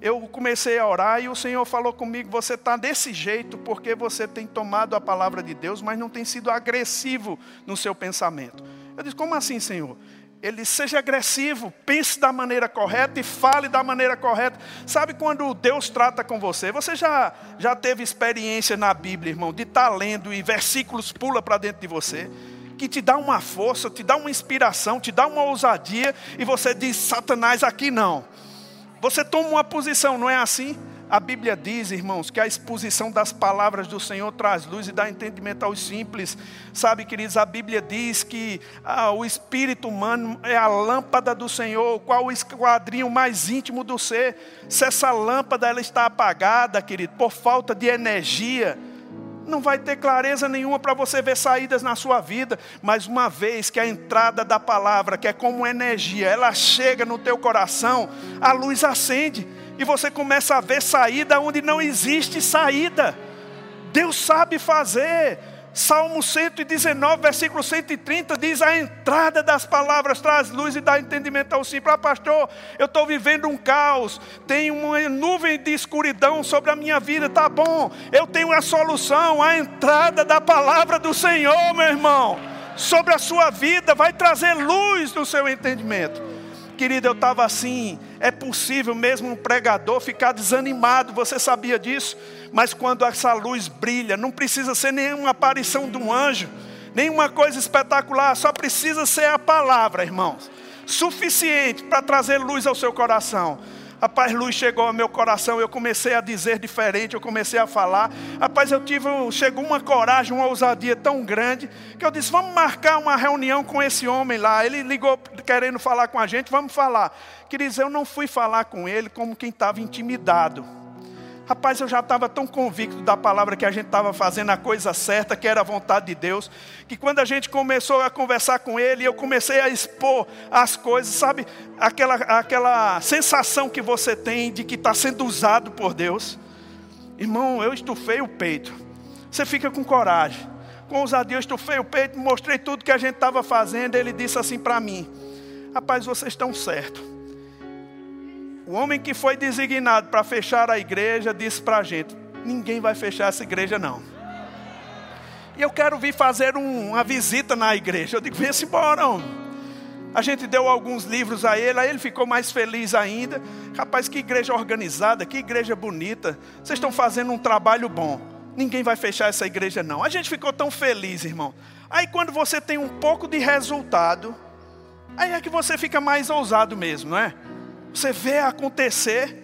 A: eu comecei a orar e o Senhor falou comigo: você está desse jeito porque você tem tomado a palavra de Deus, mas não tem sido agressivo no seu pensamento. Eu disse: como assim, Senhor? Ele seja agressivo, pense da maneira correta e fale da maneira correta. Sabe quando Deus trata com você? Você já, já teve experiência na Bíblia, irmão, de estar tá lendo e versículos pula para dentro de você, que te dá uma força, te dá uma inspiração, te dá uma ousadia, e você diz: Satanás, aqui não. Você toma uma posição, não é assim? A Bíblia diz, irmãos, que a exposição das palavras do Senhor traz luz e dá entendimento aos simples. Sabe, queridos, a Bíblia diz que ah, o espírito humano é a lâmpada do Senhor, qual o esquadrinho mais íntimo do ser. Se essa lâmpada ela está apagada, querido, por falta de energia, não vai ter clareza nenhuma para você ver saídas na sua vida, mas uma vez que a entrada da palavra, que é como energia, ela chega no teu coração, a luz acende e você começa a ver saída onde não existe saída. Deus sabe fazer. Salmo 119, versículo 130 diz: A entrada das palavras traz luz e dá entendimento ao simples. Ah, pastor, eu estou vivendo um caos, tem uma nuvem de escuridão sobre a minha vida, tá bom, eu tenho a solução, a entrada da palavra do Senhor, meu irmão, sobre a sua vida, vai trazer luz no seu entendimento. Querido, eu estava assim, é possível mesmo um pregador ficar desanimado, você sabia disso? Mas quando essa luz brilha, não precisa ser nenhuma aparição de um anjo, nenhuma coisa espetacular, só precisa ser a palavra, irmãos, suficiente para trazer luz ao seu coração. Rapaz, luz chegou ao meu coração, eu comecei a dizer diferente, eu comecei a falar. Rapaz, eu tive, chegou uma coragem, uma ousadia tão grande, que eu disse: vamos marcar uma reunião com esse homem lá. Ele ligou querendo falar com a gente, vamos falar. Queridos, eu não fui falar com ele como quem estava intimidado. Rapaz, eu já estava tão convicto da palavra que a gente estava fazendo a coisa certa, que era a vontade de Deus, que quando a gente começou a conversar com ele, eu comecei a expor as coisas, sabe? Aquela, aquela sensação que você tem de que está sendo usado por Deus. Irmão, eu estufei o peito. Você fica com coragem. Com ousadia, eu estufei o peito, mostrei tudo que a gente estava fazendo. Ele disse assim para mim: Rapaz, vocês estão certos. O homem que foi designado para fechar a igreja disse para a gente: ninguém vai fechar essa igreja, não. E eu quero vir fazer um, uma visita na igreja. Eu digo: vem-se embora, homem. A gente deu alguns livros a ele, aí ele ficou mais feliz ainda. Rapaz, que igreja organizada, que igreja bonita. Vocês estão fazendo um trabalho bom. Ninguém vai fechar essa igreja, não. A gente ficou tão feliz, irmão. Aí quando você tem um pouco de resultado, aí é que você fica mais ousado mesmo, não é? Você vê acontecer,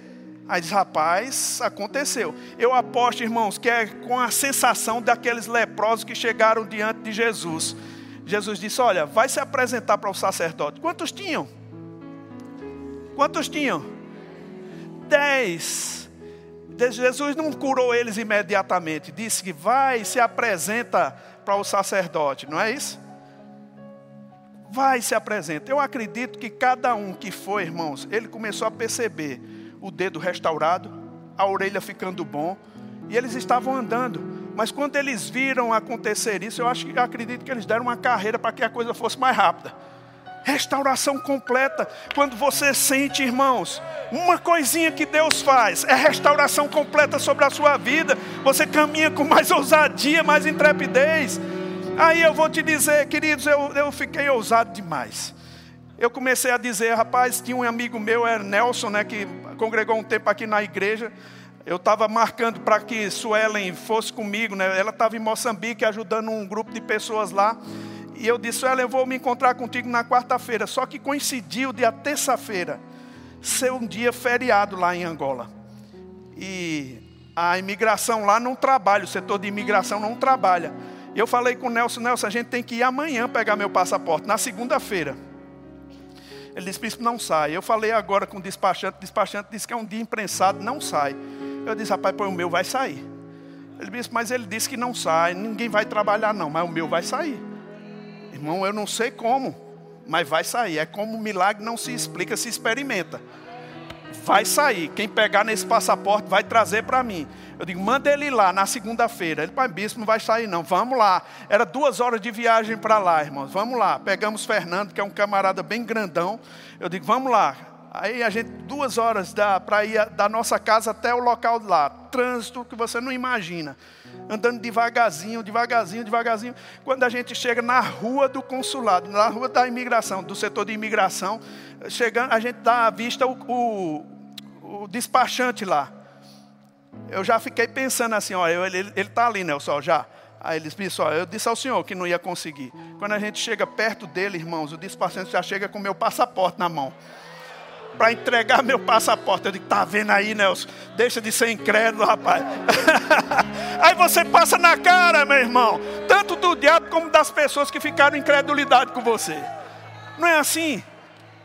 A: aí diz, rapaz, aconteceu. Eu aposto, irmãos, que é com a sensação daqueles leprosos que chegaram diante de Jesus. Jesus disse: Olha, vai se apresentar para o sacerdote. Quantos tinham? Quantos tinham? Dez. Jesus não curou eles imediatamente, disse que vai se apresenta para o sacerdote, não é isso? Vai se apresenta. Eu acredito que cada um que foi, irmãos, ele começou a perceber o dedo restaurado, a orelha ficando bom, e eles estavam andando. Mas quando eles viram acontecer isso, eu acho que eu acredito que eles deram uma carreira para que a coisa fosse mais rápida. Restauração completa. Quando você sente, irmãos, uma coisinha que Deus faz é restauração completa sobre a sua vida. Você caminha com mais ousadia, mais intrepidez. Aí eu vou te dizer, queridos, eu, eu fiquei ousado demais. Eu comecei a dizer, rapaz, tinha um amigo meu, era Nelson, né, que congregou um tempo aqui na igreja. Eu estava marcando para que Suelen fosse comigo, né? Ela estava em Moçambique ajudando um grupo de pessoas lá. E eu disse, Suelen, eu vou me encontrar contigo na quarta-feira. Só que coincidiu de a terça-feira ser um dia feriado lá em Angola. E a imigração lá não trabalha, o setor de imigração não trabalha. E eu falei com o Nelson, Nelson, a gente tem que ir amanhã pegar meu passaporte, na segunda-feira. Ele disse, príncipe, não sai. Eu falei agora com o despachante, o despachante disse que é um dia imprensado, não sai. Eu disse, rapaz, pois o meu vai sair. Ele disse, mas ele disse que não sai, ninguém vai trabalhar não, mas o meu vai sair. Irmão, eu não sei como, mas vai sair. É como o milagre não se explica, se experimenta. Vai sair. Quem pegar nesse passaporte vai trazer para mim. Eu digo, manda ele lá na segunda-feira. Ele, pai, bispo, não vai sair não. Vamos lá. Era duas horas de viagem para lá, irmãos. Vamos lá. Pegamos Fernando, que é um camarada bem grandão. Eu digo, vamos lá. Aí a gente, duas horas para ir da nossa casa até o local de lá. Trânsito que você não imagina. Andando devagarzinho, devagarzinho, devagarzinho. Quando a gente chega na rua do consulado, na rua da imigração, do setor de imigração, chegando, a gente dá à vista o, o, o despachante lá eu já fiquei pensando assim, ó, ele está ali, Nelson, já. Aí ele disse, ó, eu disse ao senhor que não ia conseguir. Quando a gente chega perto dele, irmãos, o despachante já chega com meu passaporte na mão. Para entregar meu passaporte. Eu digo, tá vendo aí, Nelson? Deixa de ser incrédulo, rapaz. aí você passa na cara, meu irmão. Tanto do diabo como das pessoas que ficaram incredulidade com você. Não é assim?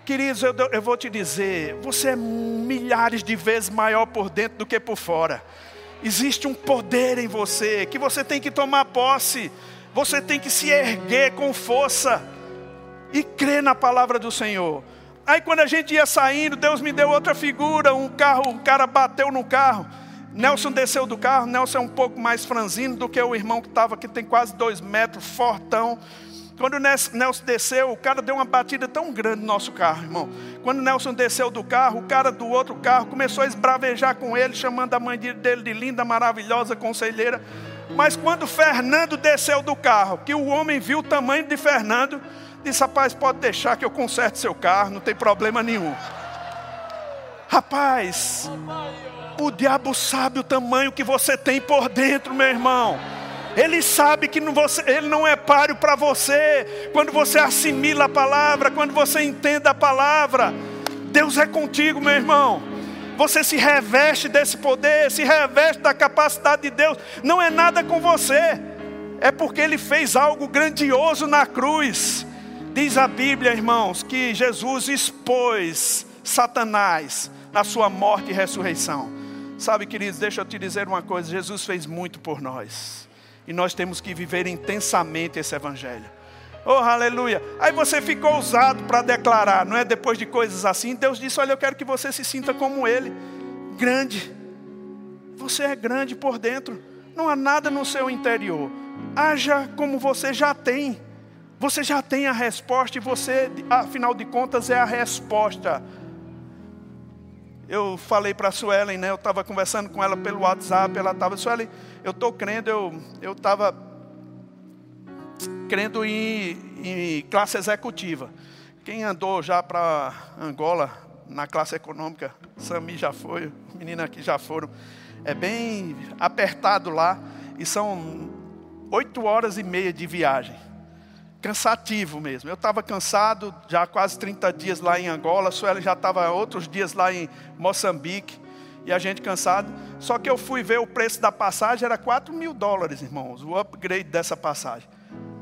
A: Queridos, eu, eu vou te dizer, você é milhares de vezes maior por dentro do que por fora. Existe um poder em você que você tem que tomar posse. Você tem que se erguer com força e crer na palavra do Senhor. Aí quando a gente ia saindo, Deus me deu outra figura, um carro, um cara bateu no carro. Nelson desceu do carro, Nelson é um pouco mais franzino do que o irmão que estava aqui, tem quase dois metros, fortão. Quando o Nelson desceu, o cara deu uma batida tão grande no nosso carro, irmão. Quando o Nelson desceu do carro, o cara do outro carro começou a esbravejar com ele, chamando a mãe dele de linda, maravilhosa, conselheira. Mas quando Fernando desceu do carro, que o homem viu o tamanho de Fernando, disse: Rapaz, pode deixar que eu conserte seu carro, não tem problema nenhum. Rapaz, o diabo sabe o tamanho que você tem por dentro, meu irmão. Ele sabe que não você, ele não é páreo para você. Quando você assimila a palavra, quando você entende a palavra, Deus é contigo, meu irmão. Você se reveste desse poder, se reveste da capacidade de Deus. Não é nada com você, é porque Ele fez algo grandioso na cruz. Diz a Bíblia, irmãos, que Jesus expôs Satanás na sua morte e ressurreição. Sabe, queridos, deixa eu te dizer uma coisa: Jesus fez muito por nós. E nós temos que viver intensamente esse evangelho. Oh, aleluia. Aí você ficou ousado para declarar, não é? Depois de coisas assim, Deus disse: Olha, eu quero que você se sinta como Ele, grande. Você é grande por dentro, não há nada no seu interior. Haja como você já tem. Você já tem a resposta e você, afinal de contas, é a resposta. Eu falei para a Suelen, né? Eu estava conversando com ela pelo WhatsApp, ela estava, Suelen eu estou crendo, eu estava crendo em, em classe executiva. Quem andou já para Angola na classe econômica, Sami já foi, menina aqui já foram. É bem apertado lá e são oito horas e meia de viagem. Cansativo mesmo. Eu estava cansado, já quase 30 dias lá em Angola, a Sueli já estava outros dias lá em Moçambique e a gente cansado. Só que eu fui ver o preço da passagem, era 4 mil dólares, irmãos, o upgrade dessa passagem.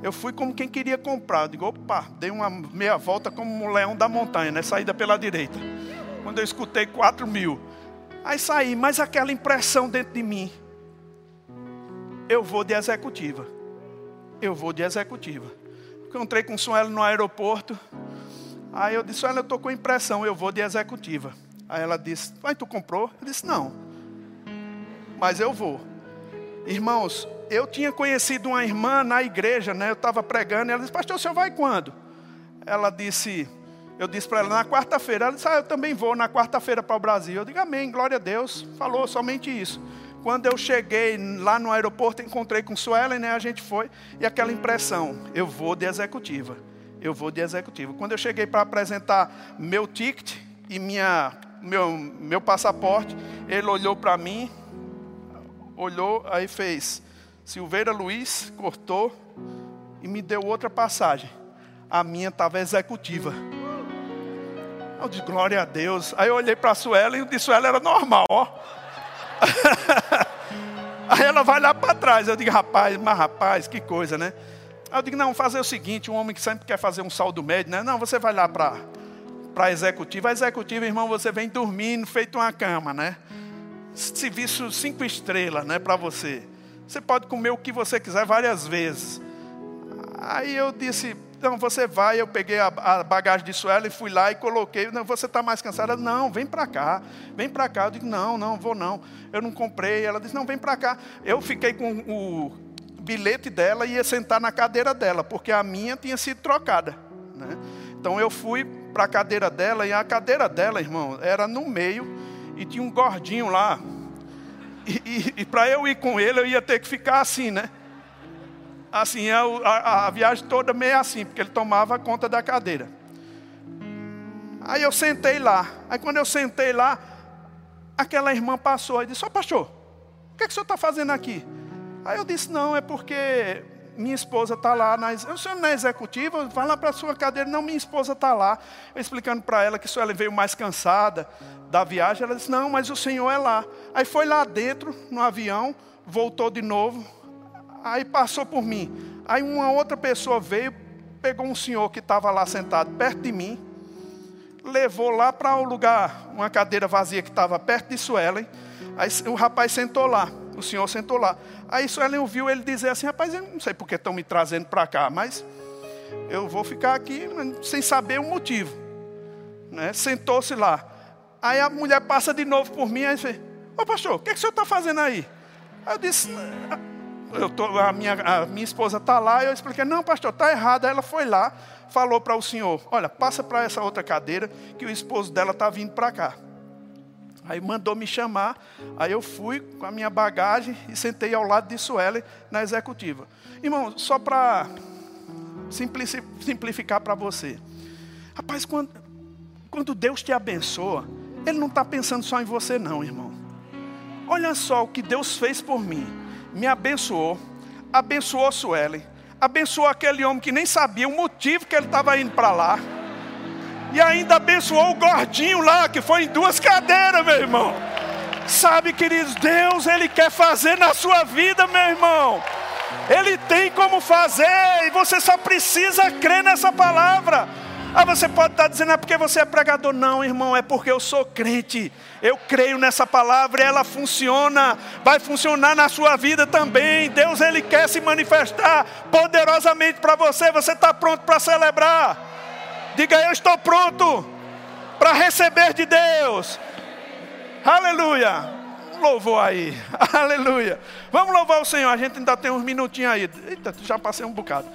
A: Eu fui como quem queria comprar. Eu digo, opa, dei uma meia volta como um leão da montanha, né? Saída pela direita. Quando eu escutei 4 mil. Aí saí, mas aquela impressão dentro de mim. Eu vou de executiva. Eu vou de executiva. Encontrei com o Suelo no aeroporto. Aí eu disse, olha, eu estou com impressão, eu vou de executiva. Aí ela disse: Mas tu comprou? Eu disse: Não. Mas eu vou. Irmãos, eu tinha conhecido uma irmã na igreja, né? Eu estava pregando, e ela disse: Pastor, o senhor vai quando? Ela disse: Eu disse para ela, na quarta-feira. Ela disse: Ah, eu também vou na quarta-feira para o Brasil. Eu digo: Amém, glória a Deus. Falou somente isso. Quando eu cheguei lá no aeroporto, encontrei com Suelen, né? A gente foi, e aquela impressão, eu vou de executiva. Eu vou de executiva. Quando eu cheguei para apresentar meu ticket e minha, meu, meu passaporte, ele olhou para mim, olhou, aí fez Silveira Luiz, cortou e me deu outra passagem. A minha estava executiva. Eu disse, glória a Deus. Aí eu olhei para a Suelen e disse, Suelen era normal, ó. Aí ela vai lá para trás. Eu digo, rapaz, mas rapaz, que coisa, né? Aí eu digo, não, fazer o seguinte: um homem que sempre quer fazer um saldo médio, né? Não, você vai lá para a executiva. A executiva, irmão, você vem dormindo, feito uma cama, né? Serviço cinco estrelas, né, para você. Você pode comer o que você quiser várias vezes. Aí eu disse, então você vai, eu peguei a, a bagagem de Suela e fui lá e coloquei. Não, você está mais cansada? Não, vem para cá, vem para cá. Eu digo, não, não, vou não. Eu não comprei. Ela disse, não, vem para cá. Eu fiquei com o bilhete dela e ia sentar na cadeira dela, porque a minha tinha sido trocada. Né? Então eu fui para a cadeira dela e a cadeira dela, irmão, era no meio e tinha um gordinho lá. E, e, e para eu ir com ele, eu ia ter que ficar assim, né? Assim, a, a, a viagem toda meio assim, porque ele tomava conta da cadeira. Aí eu sentei lá. Aí quando eu sentei lá, aquela irmã passou e disse: Ó, oh, pastor, o que, é que o senhor está fazendo aqui? Aí eu disse: Não, é porque minha esposa está lá. Na, o senhor não é executiva? Vai lá para a sua cadeira. Não, minha esposa está lá. Eu explicando para ela que só ela veio mais cansada da viagem. Ela disse: Não, mas o senhor é lá. Aí foi lá dentro, no avião, voltou de novo Aí passou por mim. Aí uma outra pessoa veio, pegou um senhor que estava lá sentado perto de mim, levou lá para um lugar, uma cadeira vazia que estava perto de Suelen. Aí o rapaz sentou lá, o senhor sentou lá. Aí Suelen ouviu ele dizer assim: Rapaz, eu não sei porque estão me trazendo para cá, mas eu vou ficar aqui sem saber o motivo. Né? Sentou-se lá. Aí a mulher passa de novo por mim e diz: Ô pastor, o que, é que o senhor está fazendo aí? Aí eu disse: eu tô, a, minha, a minha esposa está lá, eu expliquei, não, pastor, está errado. Aí ela foi lá, falou para o senhor, olha, passa para essa outra cadeira, que o esposo dela está vindo para cá. Aí mandou me chamar, aí eu fui com a minha bagagem e sentei ao lado de Suelen na executiva. Irmão, só para simplificar para você. Rapaz, quando, quando Deus te abençoa, Ele não está pensando só em você, não, irmão. Olha só o que Deus fez por mim me abençoou, abençoou Suelen, abençoou aquele homem que nem sabia o motivo que ele estava indo para lá, e ainda abençoou o gordinho lá, que foi em duas cadeiras, meu irmão. Sabe, queridos, Deus, Ele quer fazer na sua vida, meu irmão. Ele tem como fazer, e você só precisa crer nessa palavra. Ah, você pode estar dizendo, é porque você é pregador. Não, irmão, é porque eu sou crente. Eu creio nessa palavra, ela funciona, vai funcionar na sua vida também. Deus, Ele quer se manifestar poderosamente para você. Você está pronto para celebrar? Diga, eu estou pronto para receber de Deus. Aleluia. Louvor aí, aleluia. Vamos louvar o Senhor, a gente ainda tem uns minutinhos aí. Eita, já passei um bocado.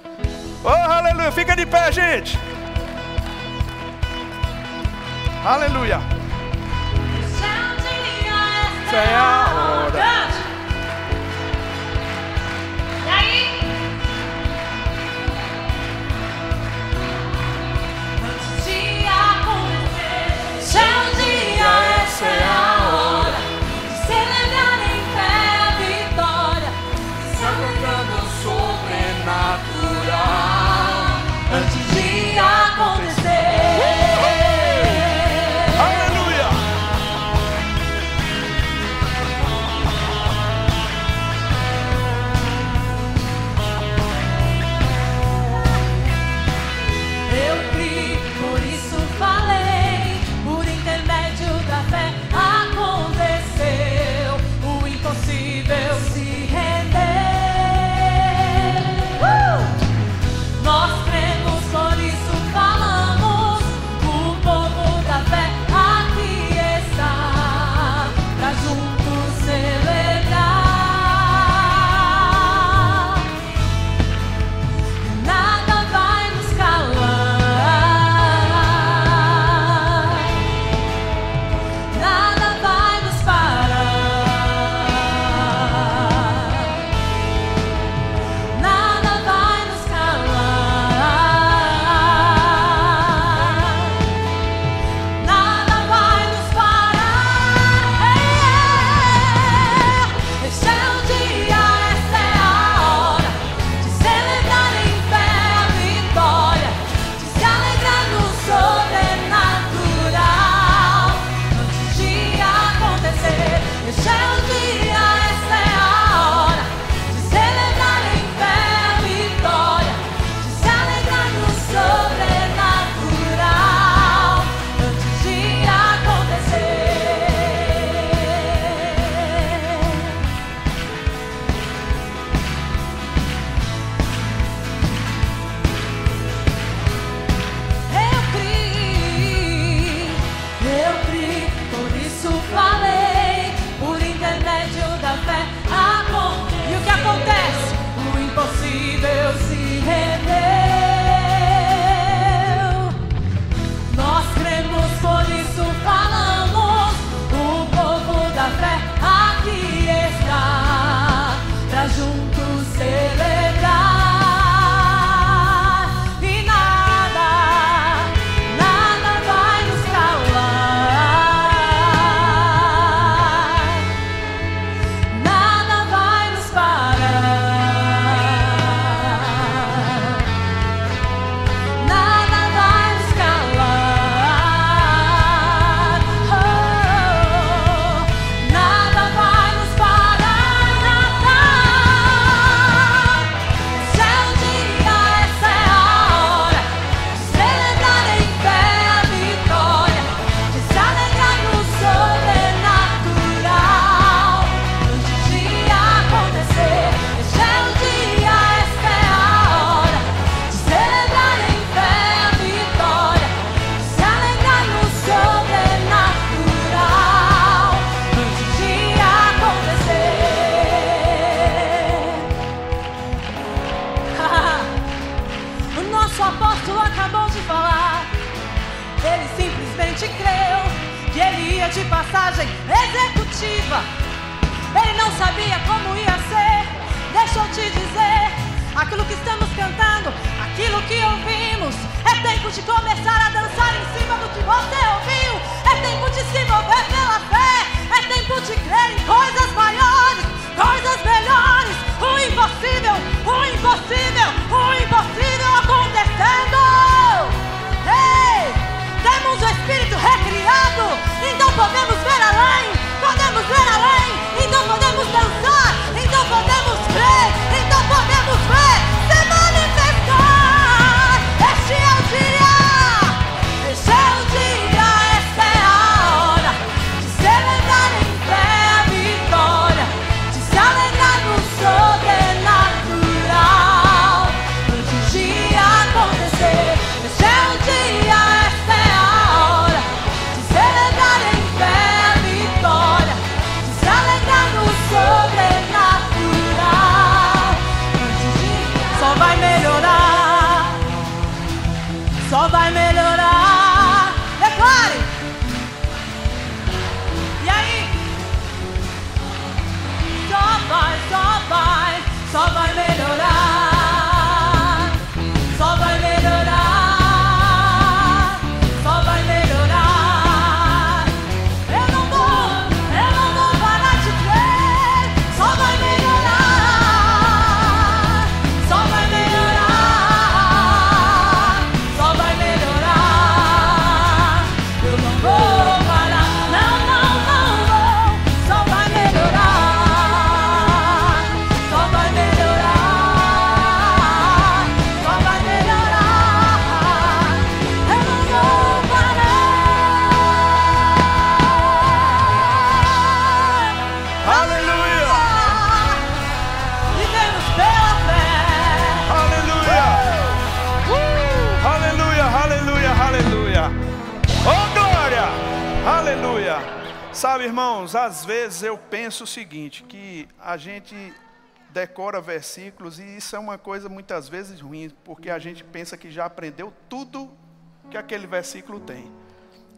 A: Oh, aleluia, fica de pé, gente. Aleluia. Essa é a hora. E penso o seguinte, que a gente decora versículos e isso é uma coisa muitas vezes ruim, porque a gente pensa que já aprendeu tudo que aquele versículo tem.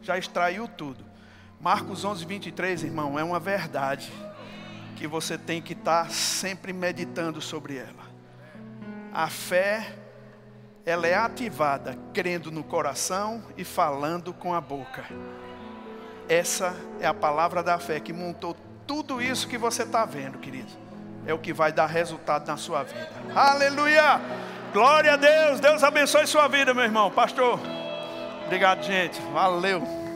A: Já extraiu tudo. Marcos 11, 23, irmão, é uma verdade que você tem que estar sempre meditando sobre ela. A fé, ela é ativada crendo no coração e falando com a boca. Essa é a palavra da fé que montou tudo isso que você está vendo, querido, é o que vai dar resultado na sua vida. Aleluia! Glória a Deus! Deus abençoe sua vida, meu irmão. Pastor, obrigado, gente. Valeu.